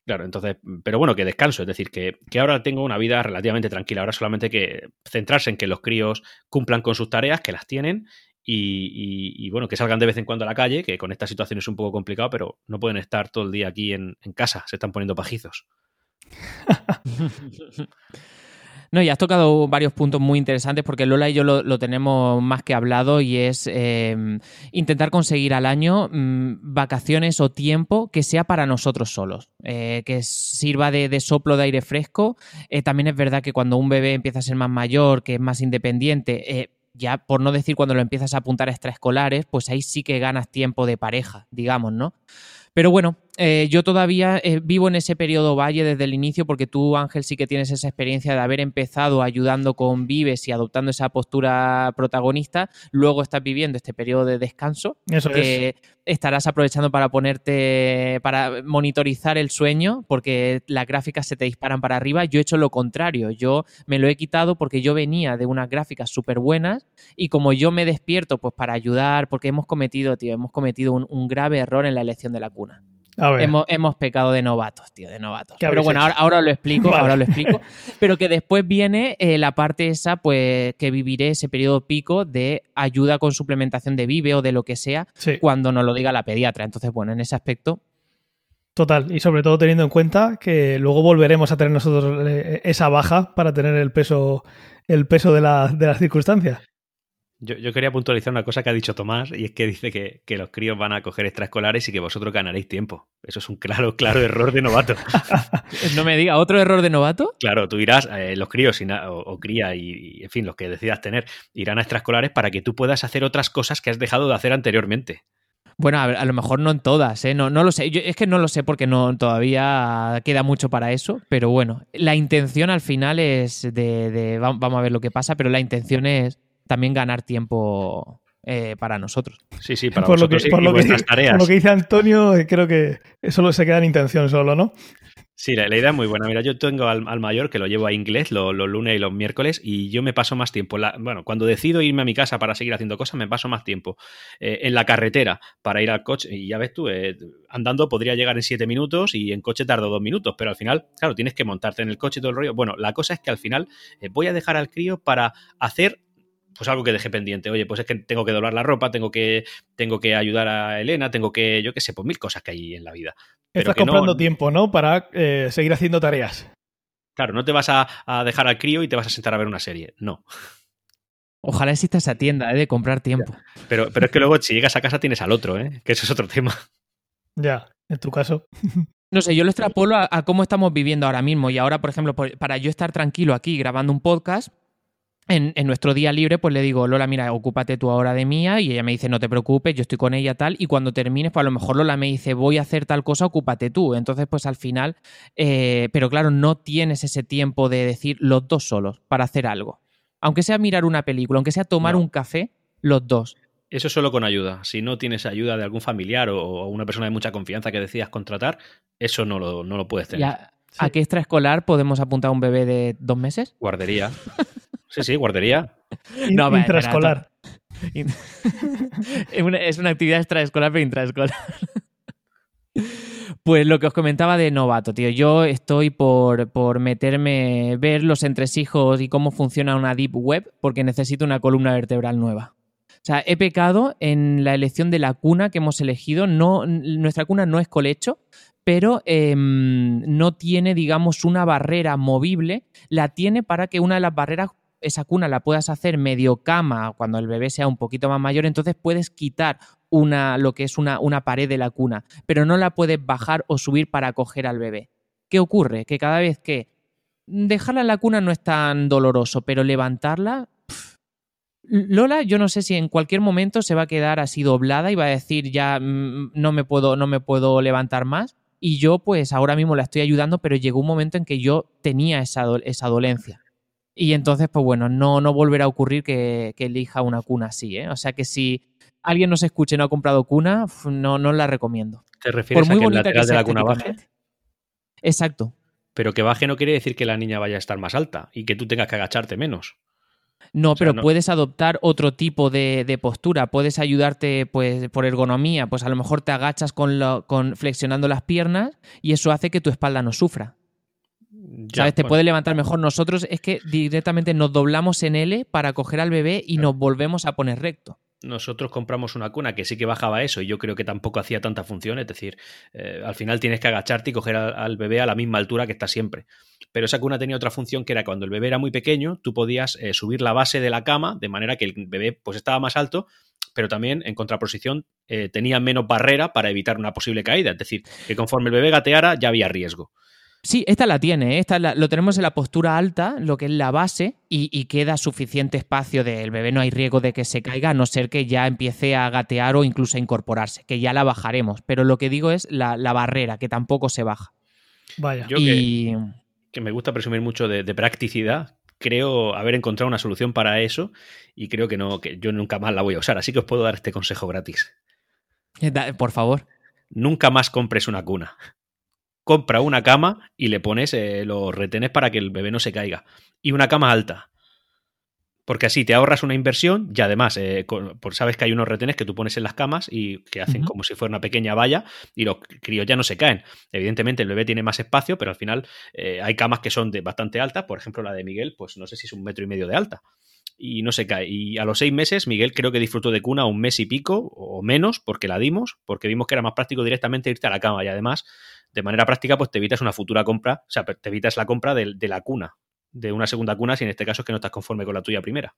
Claro, entonces, pero bueno, que descanso, es decir, que, que, ahora tengo una vida relativamente tranquila, ahora solamente que centrarse en que los críos cumplan con sus tareas, que las tienen, y, bueno, que salgan de vez en cuando a la calle, que con esta situación es un poco complicado, pero no pueden estar todo el día aquí en, en casa, se están poniendo pajizos. No, y has tocado varios puntos muy interesantes porque Lola y yo lo, tenemos más que hablado y es em, intentar conseguir al año mm, vacaciones o tiempo que sea para nosotros solos, eh, que sirva de, soplo de aire fresco. Eh, también es verdad que cuando un bebé empieza a ser más mayor, que es más independiente, eh, ya por no decir cuando lo empiezas a apuntar a extraescolares, pues ahí sí que ganas tiempo de pareja, digamos, ¿no? Pero bueno, eh, yo todavía eh, vivo en ese periodo valle desde el inicio porque tú, Ángel, sí que tienes esa experiencia de haber empezado ayudando con Vives y adoptando esa postura protagonista. Luego estás viviendo este periodo de descanso Eso que es. estarás aprovechando para ponerte, para monitorizar el sueño porque las gráficas se te disparan para arriba. Yo he hecho lo contrario. Yo me lo he quitado porque yo venía de unas gráficas súper buenas y como yo me despierto pues para ayudar, porque hemos cometido, tío, hemos cometido un, un grave error en la elección de la cuna. A ver. Hemos, hemos pecado de novatos, tío, de novatos. ¿Qué Pero bueno, ahora, ahora lo explico, Vale. ahora lo explico. Pero que después viene eh, la parte esa, pues, que viviré ese periodo pico de ayuda con suplementación de Vive o de lo que sea, Sí, cuando nos lo diga la pediatra. Entonces, bueno, en ese aspecto, total. Y sobre todo teniendo en cuenta que luego volveremos a tener nosotros eh, esa baja para tener el peso, el peso de, la- de las circunstancias. Yo, yo quería puntualizar una cosa que ha dicho Tomás, y es que dice que, que los críos van a coger extraescolares y que vosotros ganaréis tiempo. Eso es un claro, claro error de novato. no me diga, ¿otro error de novato? Claro, tú irás, eh, los críos y o, o cría y, y, en fin, los que decidas tener, irán a extraescolares para que tú puedas hacer otras cosas que has dejado de hacer anteriormente. Bueno, a, ver, a lo mejor no en todas, ¿eh? No, no lo sé. Yo, es que no lo sé porque no, todavía queda mucho para eso, pero bueno, la intención al final es de, de- va- vamos a ver lo que pasa, pero la intención es también ganar tiempo eh, para nosotros. Sí, sí, para por lo que, vosotros y- por y lo que- vuestras tareas. por lo que dice Antonio, eh, creo que solo se queda en intención solo, ¿no? Sí, la, la idea es muy buena. Mira, yo tengo al, al mayor que lo llevo a inglés lo- los lunes y los miércoles y yo me paso más tiempo. la- bueno, cuando decido irme a mi casa para seguir haciendo cosas, me paso más tiempo eh, en la carretera para ir al coche. Y ya ves tú, eh, andando podría llegar en siete minutos y en coche tardo dos minutos, pero al final, claro, tienes que montarte en el coche y todo el rollo. Bueno, la cosa es que al final eh, voy a dejar al crío para hacer pues algo que dejé pendiente. Oye, pues es que tengo que doblar la ropa, tengo que, tengo que ayudar a Elena, tengo que, yo qué sé, pues mil cosas que hay en la vida. Pero Estás que no- comprando tiempo, ¿no? Para eh, seguir haciendo tareas. Claro, no te vas a, a dejar al crío y te vas a sentar a ver una serie. No. Ojalá exista esa tienda ¿eh? de comprar tiempo. Pero, pero es que luego si llegas a casa tienes al otro, ¿eh? Que eso es otro tema. Ya, en tu caso. No sé, yo lo extrapolo a, a cómo estamos viviendo ahora mismo. Y ahora, por ejemplo, por- para yo estar tranquilo aquí grabando un podcast, en, en nuestro día libre, pues le digo, Lola, mira, ocúpate tú ahora de mía. Y ella me dice, no te preocupes, yo estoy con ella tal. Y cuando termines, pues a lo mejor Lola me dice, voy a hacer tal cosa, ocúpate tú. Entonces, pues al final, eh, pero claro, no tienes ese tiempo de decir los dos solos para hacer algo. Aunque sea mirar una película, aunque sea tomar No. un café, los dos. Eso solo con ayuda. Si no tienes ayuda de algún familiar o, una persona de mucha confianza que decidas contratar, eso no lo, no lo puedes ¿Y tener. a, a qué extraescolar podemos apuntar a un bebé de dos meses? Guardería. Sí, sí, guardería. No, intraescolar. es, una, es una actividad extraescolar, pero intraescolar. Pues lo que os comentaba de novato, tío. Yo estoy por, por meterme, ver los entresijos y cómo funciona una deep web, porque necesito una columna vertebral nueva. O sea, he pecado en la elección de la cuna que hemos elegido. No, nuestra cuna no es colecho, pero em, no tiene, digamos, una barrera movible. La tiene para que una de las barreras, esa cuna la puedas hacer medio cama cuando el bebé sea un poquito más mayor. Entonces puedes quitar una, lo que es una, una pared de la cuna, pero no la puedes bajar o subir para acoger al bebé. ¿Qué ocurre? Que cada vez que dejarla en la cuna no es tan doloroso, pero levantarla... Lola, yo no sé si en cualquier momento se va a quedar así doblada y va a decir ya mm, no me puedo, no me puedo levantar más. Y yo, pues ahora mismo la estoy ayudando, pero llegó un momento en que yo tenía esa, esa dolencia. Y entonces, pues bueno, no, no volverá a ocurrir que, que elija una cuna así, ¿eh? O sea que si alguien nos escuche y no ha comprado cuna, no, no la recomiendo. ¿Te refieres Por muy a que el que lateral de la cuna baje? Exacto. Pero que baje no quiere decir que la niña vaya a estar más alta y que tú tengas que agacharte menos. No, O sea, pero no- puedes adoptar otro tipo de, de postura. Puedes ayudarte, pues, por ergonomía. Pues a lo mejor te agachas con, lo- con flexionando las piernas y eso hace que tu espalda no sufra. Ya, ¿Sabes? Te bueno. puede levantar mejor. Nosotros es que directamente nos doblamos en L para coger al bebé y nos volvemos a poner recto. nosotros compramos una cuna que sí que bajaba eso y yo creo que tampoco hacía tanta función, es decir, eh, al final tienes que agacharte y coger al, al bebé a la misma altura que está siempre. Pero esa cuna tenía otra función que era cuando el bebé era muy pequeño, tú podías eh, subir la base de la cama de manera que el bebé pues estaba más alto, pero también en contraposición eh, tenía menos barrera para evitar una posible caída, es decir, que conforme el bebé gateara ya había riesgo. Sí, esta la tiene, ¿eh? esta la- lo tenemos en la postura alta, lo que es la base, y, y queda suficiente espacio del bebé, no hay riesgo de que se caiga, a no ser que ya empiece a gatear o incluso a incorporarse, que ya la bajaremos. Pero lo que digo es la, la barrera, que tampoco se baja. Vaya. Yo y que me gusta presumir mucho de, de practicidad, creo haber encontrado una solución para eso y creo que no, que yo nunca más la voy a usar. Así que os puedo dar este consejo gratis. da- por favor. Nunca más compres una cuna. Compra una cama y le pones eh, los retenes para que el bebé no se caiga. Y una cama alta. Porque así te ahorras una inversión y además, eh, con- por, sabes que hay unos retenes que tú pones en las camas y que hacen como si fuera una pequeña valla y los críos ya no se caen. Evidentemente el bebé tiene más espacio, pero al final eh, hay camas que son de bastante altas. Por ejemplo, la de Miguel, pues no sé si es un metro y medio de alta. Y no se cae. Y a los seis meses, Miguel creo que disfrutó de cuna un mes y pico o menos, porque la dimos, porque vimos que era más práctico directamente irte a la cama. Y además, de manera práctica, pues te evitas una futura compra, o sea, te evitas la compra de, de la cuna, de una segunda cuna, si en este caso es que no estás conforme con la tuya primera.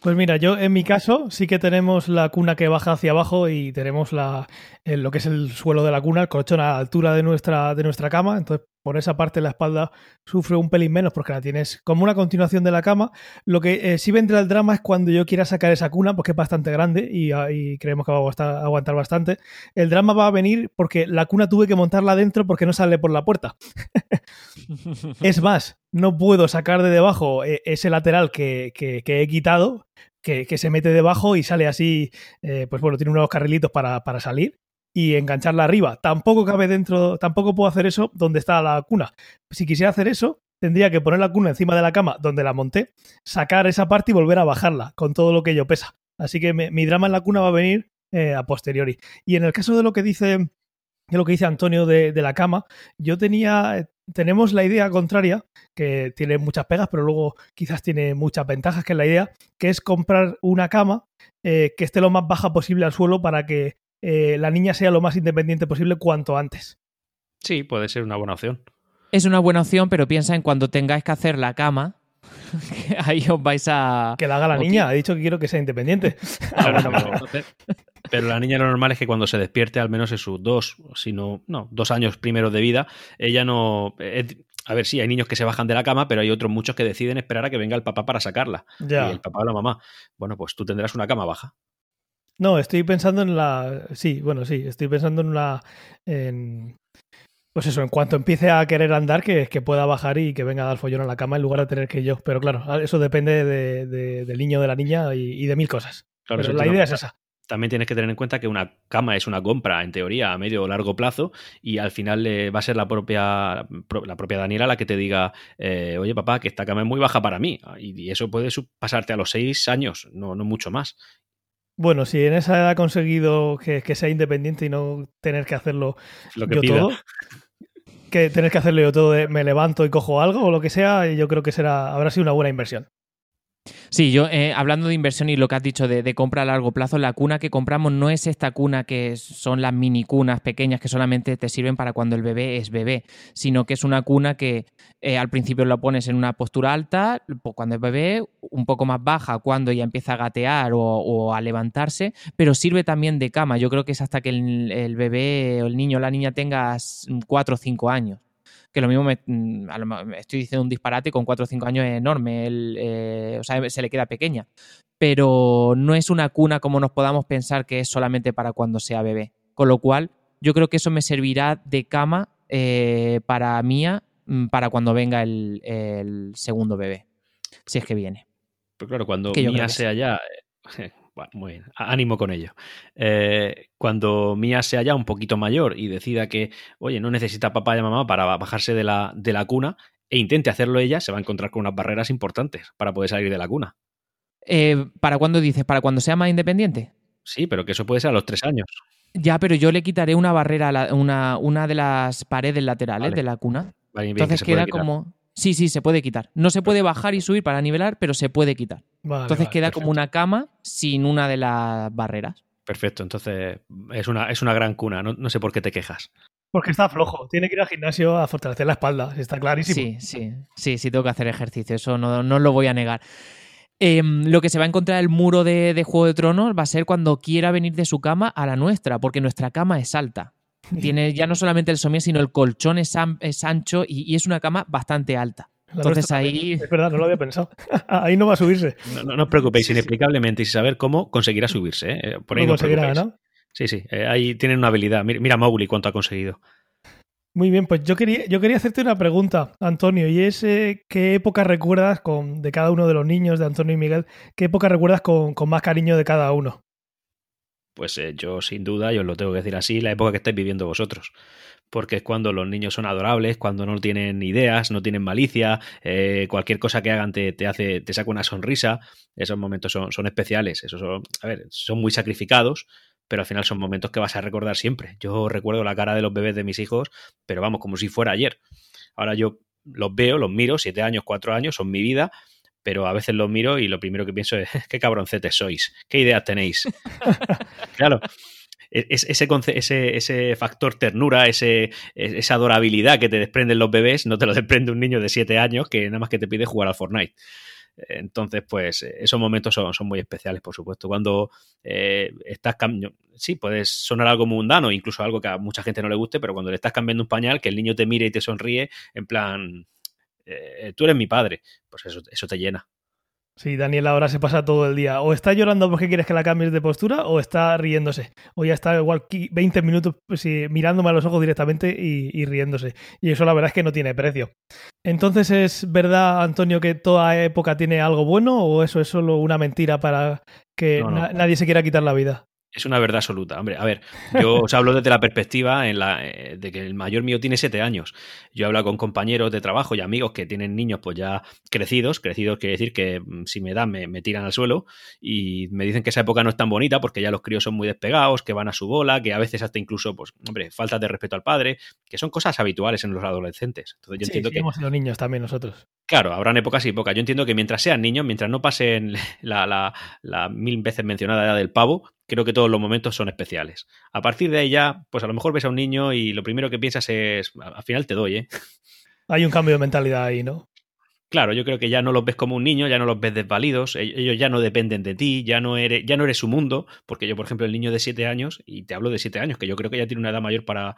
Pues mira, yo en mi caso sí que tenemos la cuna que baja hacia abajo y tenemos la, lo que es el suelo de la cuna, el colchón a la altura de nuestra, de nuestra cama. Entonces, por esa parte la espalda sufre un pelín menos porque la tienes como una continuación de la cama. Lo que eh, sí vendrá el drama es cuando yo quiera sacar esa cuna, porque es bastante grande y, ah, creemos que va a aguantar, bastante. El drama va a venir porque la cuna tuve que montarla dentro porque no sale por la puerta. Es más, no puedo sacar de debajo eh, ese lateral que, que- que he quitado, que, que se mete debajo y sale así, eh, pues bueno, tiene unos carrilitos para, para salir y engancharla arriba. Tampoco cabe dentro, tampoco puedo hacer eso donde está la cuna. Si quisiera hacer eso, tendría que poner la cuna encima de la cama donde la monté, sacar esa parte y volver a bajarla con todo lo que ello pesa. Así que me- mi drama en la cuna va a venir eh, a posteriori. Y en el caso de lo que dice, de lo que dice Antonio de, la cama, yo tenía, tenemos la idea contraria, que tiene muchas pegas, pero luego quizás tiene muchas ventajas, que es la idea, que es comprar una cama eh, que esté lo más baja posible al suelo para que eh, la niña sea lo más independiente posible cuanto antes. Sí, puede ser una buena opción. Es una buena opción, pero piensa en cuando tengáis que hacer la cama, que ahí os vais a... Que la haga la niña, ha dicho que quiero que sea independiente. Ah, bueno, pero, pero la niña lo normal es que cuando se despierte, al menos en sus dos, sino, no, dos años primeros de vida, ella no. es- a ver, sí, hay niños que se bajan de la cama, pero hay otros muchos que deciden esperar a que venga el papá para sacarla. Ya. Y el papá o la mamá. Bueno, pues tú tendrás una cama baja. No, estoy pensando en la. Sí, bueno, sí, estoy pensando en una. En... Pues eso, en cuanto empiece a querer andar, que, que pueda bajar y que venga a dar follón a la cama en lugar de tener que yo. Pero claro, eso depende de- de- del niño, de la niña y, y de mil cosas. Claro, Pero la idea es esa. También tienes que tener en cuenta que una cama es una compra, en teoría, a medio o largo plazo, y al final eh, va a ser la propia, pro- la propia Daniela la que te diga, eh, oye papá, que esta cama es muy baja para mí. Y, y eso puede pasarte a los seis años, no, no mucho más. Bueno, si en esa edad ha conseguido que, que sea independiente y no tener que hacerlo Lo que yo pida. todo, que tener que hacerlo yo todo de me levanto y cojo algo o lo que sea, yo creo que será habrá sido una buena inversión. Sí, yo eh, hablando de inversión y lo que has dicho de, compra a largo plazo, la cuna que compramos no es esta cuna que son las mini cunas pequeñas que solamente te sirven para cuando el bebé es bebé, sino que es una cuna que eh, al principio lo pones en una postura alta, pues cuando es bebé, un poco más baja cuando ya empieza a gatear o, a levantarse, pero sirve también de cama. Yo creo que es hasta que el, el bebé o el niño o la niña tenga 4 o 5 años que lo mismo me, mm, me estoy diciendo un disparate, con 4 o 5 años es enorme, el, eh, o sea, se le queda pequeña. Pero no es una cuna como nos podamos pensar que es solamente para cuando sea bebé. Con lo cual, yo creo que eso me servirá de cama eh, para mía, mm, para cuando venga el, el segundo bebé, si es que viene. Pero claro, cuando Mía sea ya. Bueno, muy bien, ánimo con ello. Eh, cuando Mía sea ya un poquito mayor y decida que, oye, no necesita papá y mamá para bajarse de la, de la cuna e intente hacerlo ella, se va a encontrar con unas barreras importantes para poder salir de la cuna. Eh, ¿Para cuándo dices? ¿Para cuando sea más independiente? Sí, pero que eso puede ser a los tres años. Ya, pero yo le quitaré una barrera, a la- una, una de las paredes laterales Vale. de la cuna. Vale, bien, que Entonces queda como. Sí, sí, se puede quitar. No se puede bajar y subir para nivelar, pero se puede quitar. Vale, Entonces vale, queda perfecto. como una cama sin una de las barreras. Perfecto, entonces es una, es una gran cuna, no, no sé por qué te quejas. Porque está flojo, tiene que ir al gimnasio a fortalecer la espalda, está clarísimo. Sí, sí, sí, sí, tengo que hacer ejercicio, eso no, no lo voy a negar. Em, lo que se va a encontrar el muro de, de Juego de Tronos va a ser cuando quiera venir de su cama a la nuestra, porque nuestra cama es alta. Tiene ya no solamente el somier, sino el colchón es, am- es ancho y, y es una cama bastante alta. La Entonces ahí- Es verdad, no lo había pensado. ahí no va a subirse. No, no- no os preocupéis, inexplicablemente, y sin saber cómo conseguirá subirse. ¿eh? Eh, Por ahí no os conseguirá. ¿no? Sí, sí, eh, ahí tienen una habilidad. Mira, mira Mowgli cuánto ha conseguido. Muy bien, pues yo quería, yo quería hacerte una pregunta, Antonio, y es eh, ¿qué época recuerdas con, de cada uno de los niños, de Antonio y Miguel, qué época recuerdas con, con más cariño de cada uno? Pues eh, yo, sin duda, y os lo tengo que decir así, la época que estáis viviendo vosotros. Porque es cuando los niños son adorables, cuando no tienen ideas, no tienen malicia, eh, cualquier cosa que hagan te, te hace, te saca una sonrisa. Esos momentos son, son especiales. Esos son, a ver, son muy sacrificados, pero al final son momentos que vas a recordar siempre. Yo recuerdo la cara de los bebés de mis hijos, pero vamos, como si fuera ayer. Ahora yo los veo, los miro, siete años, cuatro años, son mi vida, pero a veces los miro y lo primero que pienso es, qué cabroncetes sois, qué ideas tenéis. claro, es- ese, ese, ese factor ternura, ese, esa adorabilidad que te desprenden los bebés, no te lo desprende un niño de siete años que nada más que te pide jugar al Fortnite. Entonces, pues esos momentos son, son muy especiales, por supuesto. Cuando eh, estás cambiando, sí, puedes sonar algo mundano, incluso algo que a mucha gente no le guste, pero cuando le estás cambiando un pañal, que el niño te mire y te sonríe, en plan, eh, tú eres mi padre, pues eso, eso te llena. Sí, Daniel ahora se pasa todo el día. O está llorando porque quieres que la cambies de postura o está riéndose. O ya está igual qui- 20 minutos pues, mirándome a los ojos directamente y, y riéndose. Y eso la verdad es que no tiene precio. Entonces, ¿es verdad, Antonio, que toda época tiene algo bueno o eso es solo una mentira para que No, no. na- nadie se quiera quitar la vida? Es una verdad absoluta. Hombre, a ver, yo os hablo desde la perspectiva en la, eh, de que el mayor mío tiene siete años. Yo he hablado con compañeros de trabajo y amigos que tienen niños pues ya crecidos. Crecidos quiere decir que mm, si me dan me, me tiran al suelo y me dicen que esa época no es tan bonita porque ya los críos son muy despegados, que van a su bola, que a veces hasta incluso, pues, hombre, falta de respeto al padre, que son cosas habituales en los adolescentes. Entonces yo Sí, entiendo que hemos sido niños también nosotros. Claro, habrán épocas y épocas. Yo entiendo que mientras sean niños, mientras no pasen la, la- la mil veces mencionada edad del pavo, creo que todos los momentos son especiales. A partir de ahí ya, pues a lo mejor ves a un niño y lo primero que piensas es, al final te doy, ¿eh? Hay un cambio de mentalidad ahí, ¿no? Claro, yo creo que ya no los ves como un niño, ya no los ves desvalidos, e- ellos ya no dependen de ti, ya no eres, ya no eres su mundo, porque yo, por ejemplo, el niño de 7 años, y te hablo de 7 años, que yo creo que ya tiene una edad mayor para,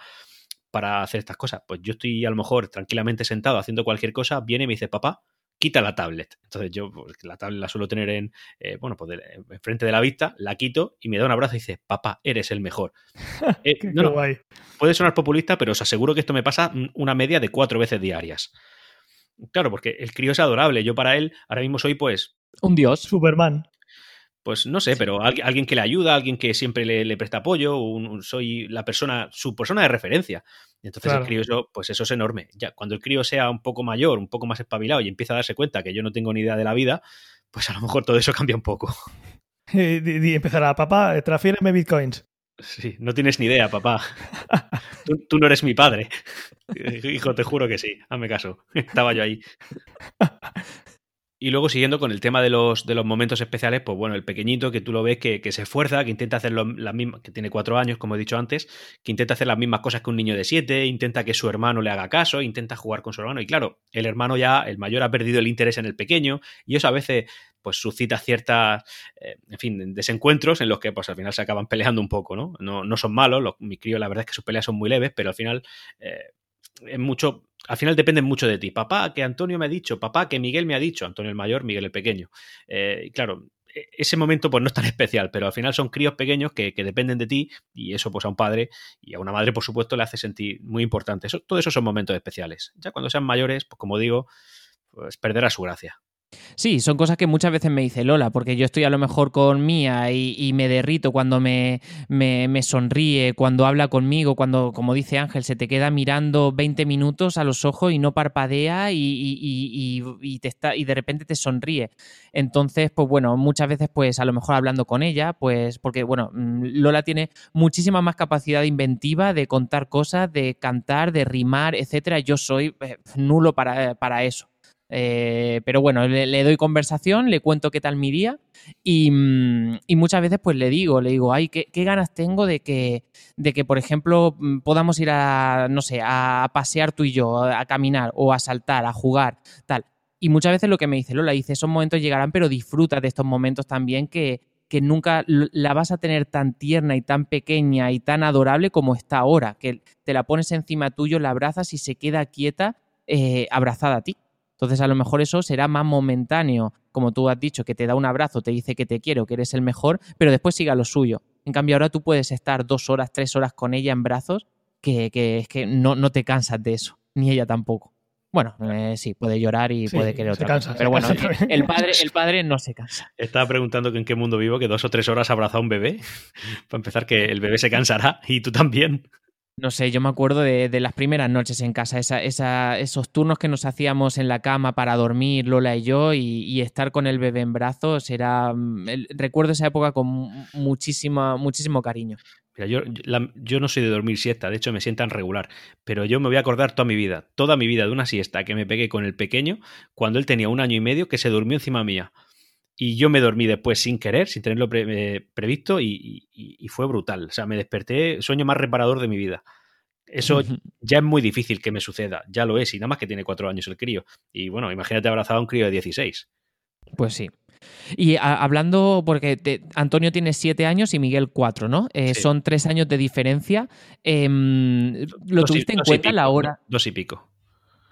para hacer estas cosas, pues yo estoy a lo mejor tranquilamente sentado haciendo cualquier cosa, viene y me dice, papá, quita la tablet. Entonces yo pues, la tablet la suelo tener en, eh, bueno, pues de- enfrente de la vista, la quito y me da un abrazo y dice, papá, eres el mejor. Eh, Qué, no, qué no, guay. puede sonar populista, pero os aseguro que esto me pasa mm, una media de cuatro veces diarias. Claro, porque el crío es adorable. Yo para él ahora mismo soy, pues, Un dios. Superman. Pues no sé, pero alguien, alguien que le ayuda, alguien que siempre le, le presta apoyo, un- un- soy la persona, su persona de referencia. Y entonces Claro. el crío, eso, pues eso es enorme. Ya cuando el crío sea un poco mayor, un poco más espabilado y empieza a darse cuenta que yo no tengo ni idea de la vida, pues a lo mejor todo eso cambia un poco. Y, y- y empezará, papá, transfiéreme bitcoins. Sí, no tienes ni idea, papá. Tú, tú no eres mi padre. Hijo, te juro que sí. Hazme caso. Estaba yo ahí. Y luego siguiendo con el tema de los, de los momentos especiales, pues bueno, el pequeñito que tú lo ves que, se esfuerza, que intenta hacer las mismas, que tiene cuatro años, como he dicho antes, que intenta hacer las mismas cosas que un niño de siete, intenta que su hermano le haga caso, intenta jugar con su hermano. Y claro, el hermano ya, el mayor ha perdido el interés en el pequeño, y eso a veces pues suscita ciertas, eh, en fin, desencuentros en los que pues al final se acaban peleando un poco, ¿no? No, no son malos, los, mi crío la verdad es que sus peleas son muy leves, pero al final eh, es mucho, al final dependen mucho de ti. Papá, que Antonio me ha dicho, papá, que Miguel me ha dicho, Antonio el mayor, Miguel el pequeño. Eh, claro, e- ese momento pues no es tan especial, pero al final son críos pequeños que, que dependen de ti y eso pues a un padre y a una madre por supuesto le hace sentir muy importante. Eso, todo eso son momentos especiales. Ya cuando sean mayores, pues como digo, pues perderá su gracia. Sí, son cosas que muchas veces me dice Lola, porque yo estoy a lo mejor con Mía y, y me derrito cuando me, me- sonríe, cuando habla conmigo, cuando, como dice Ángel, se te queda mirando 20 minutos a los ojos y no parpadea y, y- y- te y de repente te sonríe. Entonces, pues bueno, muchas veces, pues a lo mejor hablando con ella, pues porque, bueno, mm, Lola tiene muchísima más capacidad inventiva de contar cosas, de cantar, de rimar, etcétera. Yo soy eh, nulo para, para eso. Eh, pero bueno, le, doy conversación, le cuento qué tal mi día y, mm, muchas veces pues le digo, le digo, ay, qué, qué ganas tengo de que, de que, por ejemplo, mm, podamos ir a, no sé, a pasear tú y yo, a caminar o a saltar, a jugar, tal. Y muchas veces lo que me dice Lola, dice, esos momentos llegarán, pero disfruta de estos momentos también que, que nunca la vas a tener tan tierna y tan pequeña y tan adorable como está ahora, que te la pones encima tuyo, la abrazas y se queda quieta eh, abrazada a ti. Entonces a lo mejor eso será más momentáneo, como tú has dicho, que te da un abrazo, te dice que te quiero, que eres el mejor, pero después siga lo suyo. En cambio ahora tú puedes estar dos horas, tres horas con ella en brazos, que, es que no, no te cansas de eso, ni ella tampoco. Bueno, eh, sí, puede llorar y puede querer otra cosa. Pero bueno, el padre, el padre no se cansa. Estaba preguntando en qué mundo vivo que dos o tres horas abrazado a un bebé. Para empezar, que el bebé se cansará y tú también. No sé, yo me acuerdo de, las primeras noches en casa, esos turnos que nos hacíamos en la cama para dormir, Lola y yo, y, estar con el bebé en brazos, era, mm, recuerdo esa época con muchísima, muchísimo cariño. Mira, yo, yo, no soy de dormir siesta, de hecho me sientan regular, pero yo me voy a acordar toda mi vida, toda mi vida de una siesta que me pegué con el pequeño cuando él tenía un año y medio que se durmió encima mía. Y yo me dormí después sin querer, sin tenerlo eh, previsto y, fue brutal. O sea, me desperté, sueño más reparador de mi vida. Eso ya es muy difícil que me suceda, ya lo es, y nada más que tiene cuatro años el crío. Y bueno, imagínate abrazado a un crío de 16. Pues sí. Y hablando, porque Antonio tiene siete años y Miguel cuatro, ¿no? Eh, son tres años de diferencia. Em, ¿Lo tuviste en cuenta la hora? Dos y pico.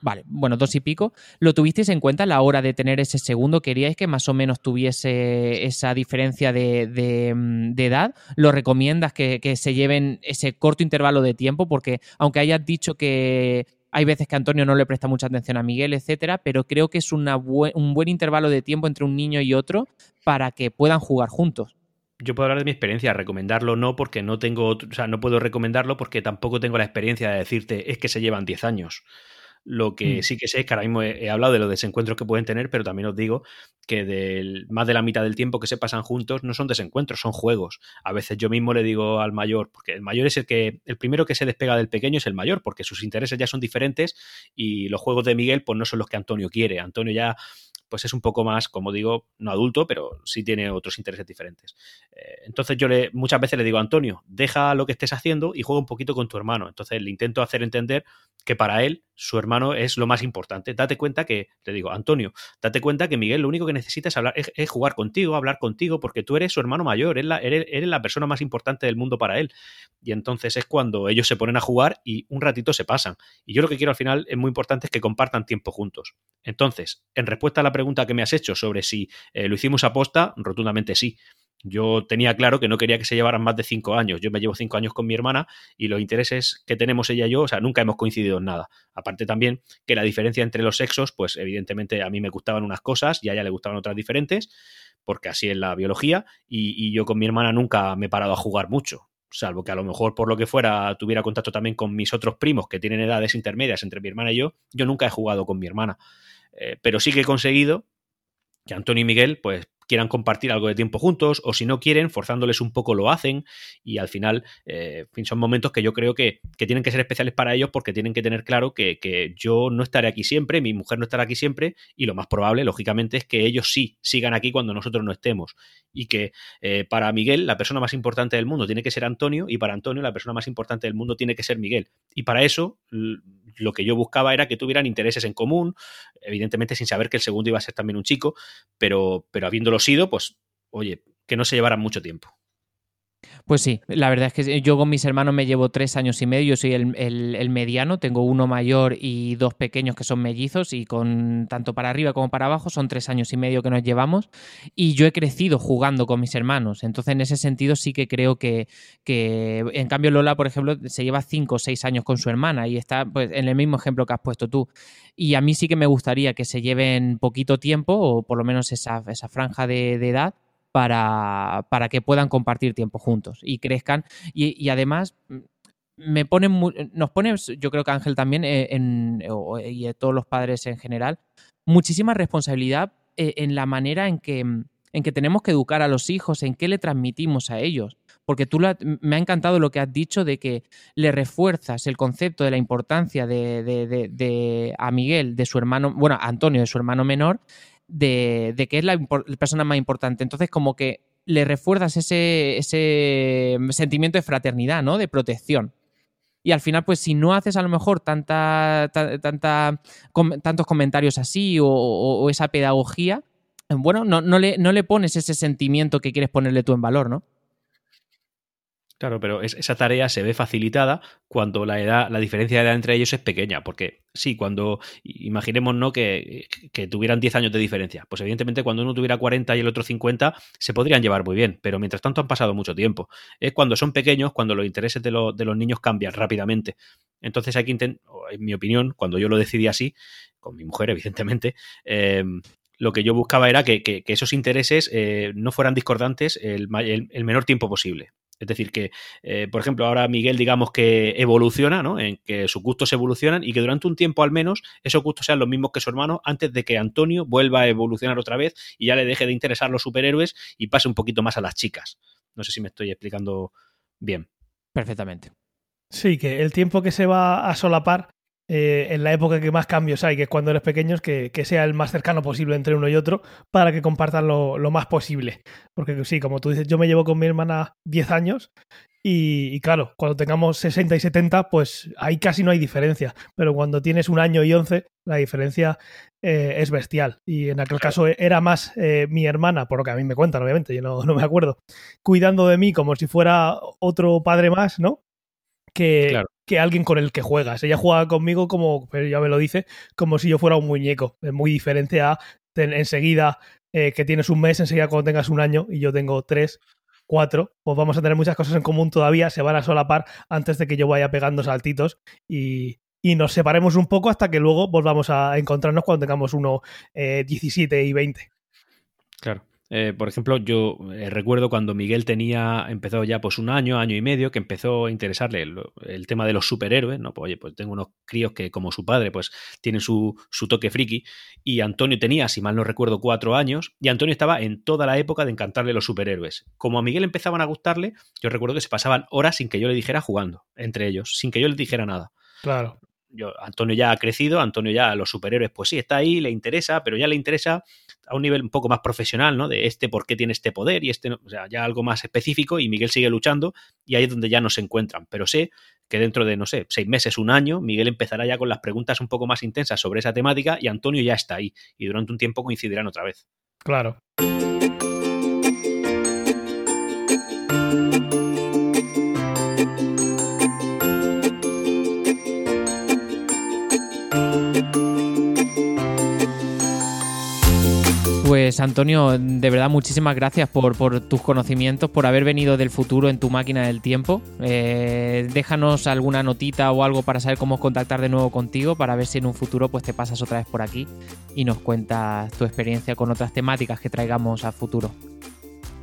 Vale, bueno, dos y pico. ¿Lo tuvisteis en cuenta a la hora de tener ese segundo? ¿Queríais que más o menos tuviese esa diferencia de, mm, edad? ¿Lo recomiendas que, se lleven ese corto intervalo de tiempo? Porque aunque hayas dicho que hay veces que Antonio no le presta mucha atención a Miguel, etcétera, pero creo que es un buen intervalo de tiempo entre un niño y otro para que puedan jugar juntos yo puedo hablar de mi experiencia, recomendarlo no porque no tengo, o sea, no puedo recomendarlo porque tampoco tengo la experiencia de decirte es que se llevan 10 años. Lo que mm. sí que sé es que ahora mismo he, hablado de los desencuentros que pueden tener, pero también os digo que del, más de la mitad del tiempo que se pasan juntos no son desencuentros, son juegos. A veces yo mismo le digo al mayor, porque el mayor es el que, el primero que se despega del pequeño es el mayor, porque sus intereses ya son diferentes y los juegos de Miguel pues no son los que Antonio quiere. Antonio ya pues es un poco más, como digo, no adulto, pero sí tiene otros intereses diferentes. Eh, entonces yo le, muchas veces le digo, Antonio, deja lo que estés haciendo y juega un poquito con tu hermano. Entonces le intento hacer entender que para él su hermano es lo más importante. Date cuenta que, le digo, Antonio, date cuenta que Miguel lo único que necesita es, hablar, es, jugar contigo, hablar contigo, porque tú eres su hermano mayor, eres la, eres la persona más importante del mundo para él. Y entonces es cuando ellos se ponen a jugar y un ratito se pasan. Y yo lo que quiero al final es muy importante es que compartan tiempo juntos. Entonces, en respuesta a la pregunta que me has hecho sobre si eh, lo hicimos a posta, rotundamente sí. Yo tenía claro que no quería que se llevaran más de cinco años. Yo me llevo cinco años con mi hermana y los intereses que tenemos ella y yo, o sea, nunca hemos coincidido en nada. Aparte también que la diferencia entre los sexos, pues evidentemente a mí me gustaban unas cosas y a ella le gustaban otras diferentes, porque así es la biología, y, y yo con mi hermana nunca me he parado a jugar mucho salvo que a lo mejor por lo que fuera tuviera contacto también con mis otros primos que tienen edades intermedias entre mi hermana y yo, yo nunca he jugado con mi hermana. Eh, pero sí que he conseguido que Antonio y Miguel, pues quieran compartir algo de tiempo juntos o si no quieren, forzándoles un poco lo hacen y al final eh, son momentos que yo creo que, tienen que ser especiales para ellos porque tienen que tener claro que, yo no estaré aquí siempre, mi mujer no estará aquí siempre y lo más probable, lógicamente, es que ellos sí sigan aquí cuando nosotros no estemos. Y que eh, para Miguel la persona más importante del mundo tiene que ser Antonio y para Antonio la persona más importante del mundo tiene que ser Miguel. Y para eso lo que yo buscaba era que tuvieran intereses en común, evidentemente sin saber que el segundo iba a ser también un chico, pero, pero habiéndolo sido, pues, oye, que no se llevaran mucho tiempo. Pues sí, la verdad es que yo con mis hermanos me llevo tres años y medio, yo soy el, mediano, tengo uno mayor y dos pequeños que son mellizos y con tanto para arriba como para abajo son tres años y medio que nos llevamos. Y yo he crecido jugando con mis hermanos, entonces en ese sentido sí que creo que, que en cambio Lola, por ejemplo, se lleva cinco o seis años con su hermana y está pues, en el mismo ejemplo que has puesto tú. Y a mí sí que me gustaría que se lleven poquito tiempo o por lo menos esa, esa franja de, de edad para, para que puedan compartir tiempo juntos y crezcan. Y, además mm, me pone nos pone, yo creo que Ángel también, eh, y todos los padres en general, muchísima responsabilidad eh, en la manera en que, en que tenemos que educar a los hijos, en qué le transmitimos a ellos. Porque tú me ha encantado lo que has dicho de que le refuerzas el concepto de la importancia de, de a Miguel, de su hermano, bueno, a Antonio, de su hermano menor, de, que es la, persona más importante. Entonces, como que le refuerzas ese, ese sentimiento de fraternidad, ¿no? De protección. Y al final, pues si no haces a lo mejor tanta, tanta, tantos comentarios así o, esa pedagogía, bueno, no, no, le, no le pones ese sentimiento que quieres ponerle tú en valor, ¿no? Claro, pero esa tarea se ve facilitada cuando la edad, la diferencia de edad entre ellos es pequeña, porque sí, cuando imaginemos ¿no? que, que, tuvieran 10 años de diferencia, pues evidentemente cuando uno tuviera 40 y el otro 50 se podrían llevar muy bien, pero mientras tanto han pasado mucho tiempo. Es cuando son pequeños, cuando los intereses de, de los niños cambian rápidamente. Entonces hay que intentar, en mi opinión, cuando yo lo decidí así, con mi mujer evidentemente, eh, lo que yo buscaba era que, que, esos intereses eh, no fueran discordantes el, el, menor tiempo posible. Es decir, que, eh, por ejemplo, ahora Miguel, digamos que evoluciona, ¿no? En que sus gustos evolucionan y que durante un tiempo al menos esos gustos sean los mismos que su hermano antes de que Antonio vuelva a evolucionar otra vez y ya le deje de interesar los superhéroes y pase un poquito más a las chicas. No sé si me estoy explicando bien. Perfectamente. Sí, que el tiempo que se va a solapar eh, en la época que más cambios hay, que es cuando eres pequeño, que, que, sea el más cercano posible entre uno y otro para que compartan lo, lo, más posible. Porque sí, como tú dices, yo me llevo con mi hermana 10 años y, claro, cuando tengamos 60 y 70, pues ahí casi no hay diferencia. Pero cuando tienes un año y 11, la diferencia eh, es bestial. Y en aquel caso era más eh, mi hermana, por lo que a mí me cuentan, obviamente, yo no, no me acuerdo, cuidando de mí como si fuera otro padre más, ¿no? Que, que alguien con el que juegas. Ella juega conmigo como, pero ya me lo dice, como si yo fuera un muñeco. Es muy diferente a enseguida eh, que tienes un mes, enseguida cuando tengas un año y yo tengo tres, cuatro, pues vamos a tener muchas cosas en común todavía, se van a solapar antes de que yo vaya pegando saltitos y, y nos separemos un poco hasta que luego volvamos a encontrarnos cuando tengamos uno eh, 17 y 20. Eh, por ejemplo, yo eh, recuerdo cuando Miguel tenía, empezó ya pues un año, año y medio, que empezó a interesarle el, tema de los superhéroes, ¿no? Pues oye, pues tengo unos críos que como su padre, pues tienen su, su, toque friki, y Antonio tenía, si mal no recuerdo, cuatro años, y Antonio estaba en toda la época de encantarle los superhéroes. Como a Miguel empezaban a gustarle, yo recuerdo que se pasaban horas sin que yo le dijera jugando, entre ellos, sin que yo le dijera nada. Claro yo, Antonio ya ha crecido, Antonio ya los superhéroes, pues sí, está ahí, le interesa, pero ya le interesa a un nivel un poco más profesional, ¿no? De este por qué tiene este poder y este, o sea, ya algo más específico y Miguel sigue luchando y ahí es donde ya no se encuentran. Pero sé que dentro de, no sé, seis meses, un año, Miguel empezará ya con las preguntas un poco más intensas sobre esa temática y Antonio ya está ahí y durante un tiempo coincidirán otra vez. Claro. Pues Antonio, de verdad muchísimas gracias por, tus conocimientos, por haber venido del futuro en tu máquina del tiempo. Eh, déjanos alguna notita o algo para saber cómo contactar de nuevo contigo, para ver si en un futuro pues te pasas otra vez por aquí y nos cuentas tu experiencia con otras temáticas que traigamos a futuro.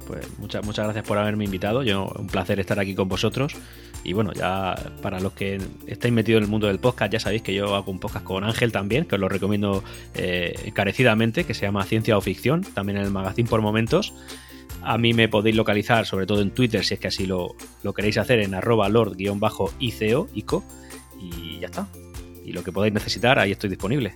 Pues muchas, muchas gracias por haberme invitado. Yo, un placer estar aquí con vosotros. Y bueno, ya para los que estáis metidos en el mundo del podcast, ya sabéis que yo hago un podcast con Ángel también, que os lo recomiendo eh, encarecidamente, que se llama Ciencia o Ficción, también en el magazine por momentos. A mí me podéis localizar, sobre todo en Twitter, si es que así lo, lo queréis hacer, en arroba lord-ico, ICO, y ya está. Y lo que podáis necesitar, ahí estoy disponible.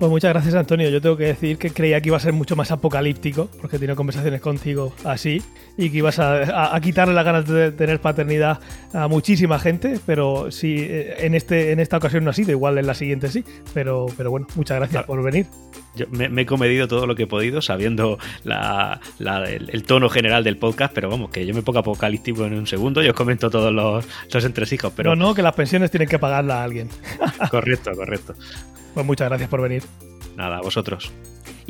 Pues muchas gracias, Antonio. Yo tengo que decir que creía que iba a ser mucho más apocalíptico, porque he tenido conversaciones contigo así, y que ibas a, quitarle las ganas de tener paternidad a muchísima gente, pero sí, eh, en, este, en esta ocasión no ha sido, igual en la siguiente sí. Pero, pero bueno, muchas gracias por venir. Yo me, he comedido todo lo que he podido, sabiendo el, tono general del podcast, pero vamos, que yo me pongo apocalíptico en un segundo y os comento todos los, los entresijos. Pero... No, no, que las pensiones tienen que pagarla a alguien. correcto, correcto. Pues muchas gracias por venir. Nada, a vosotros.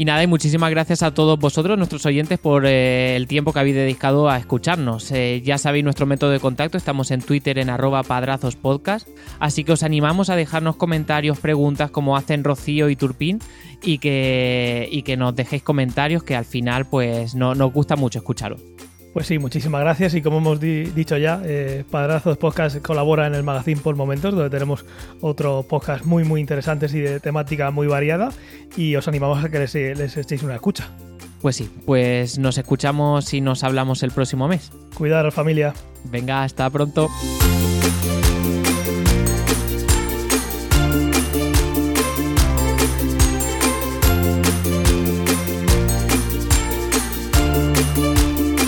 Y nada, y muchísimas gracias a todos vosotros, nuestros oyentes, por eh, el tiempo que habéis dedicado a escucharnos. Eh, ya sabéis nuestro método de contacto, estamos en Twitter en arroba padrazospodcast, así que os animamos a dejarnos comentarios, preguntas como hacen Rocío y Turpín y que, y que nos dejéis comentarios que al final pues no, nos gusta mucho escucharos. Pues sí, muchísimas gracias y como hemos dicho ya, eh, Padrazos Podcast colabora en el magazine por momentos, donde tenemos otro podcast muy muy interesantes y de temática muy variada y os animamos a que les, les echéis una escucha. Pues sí, pues nos escuchamos y nos hablamos el próximo mes. Cuidaros familia. Venga, hasta pronto.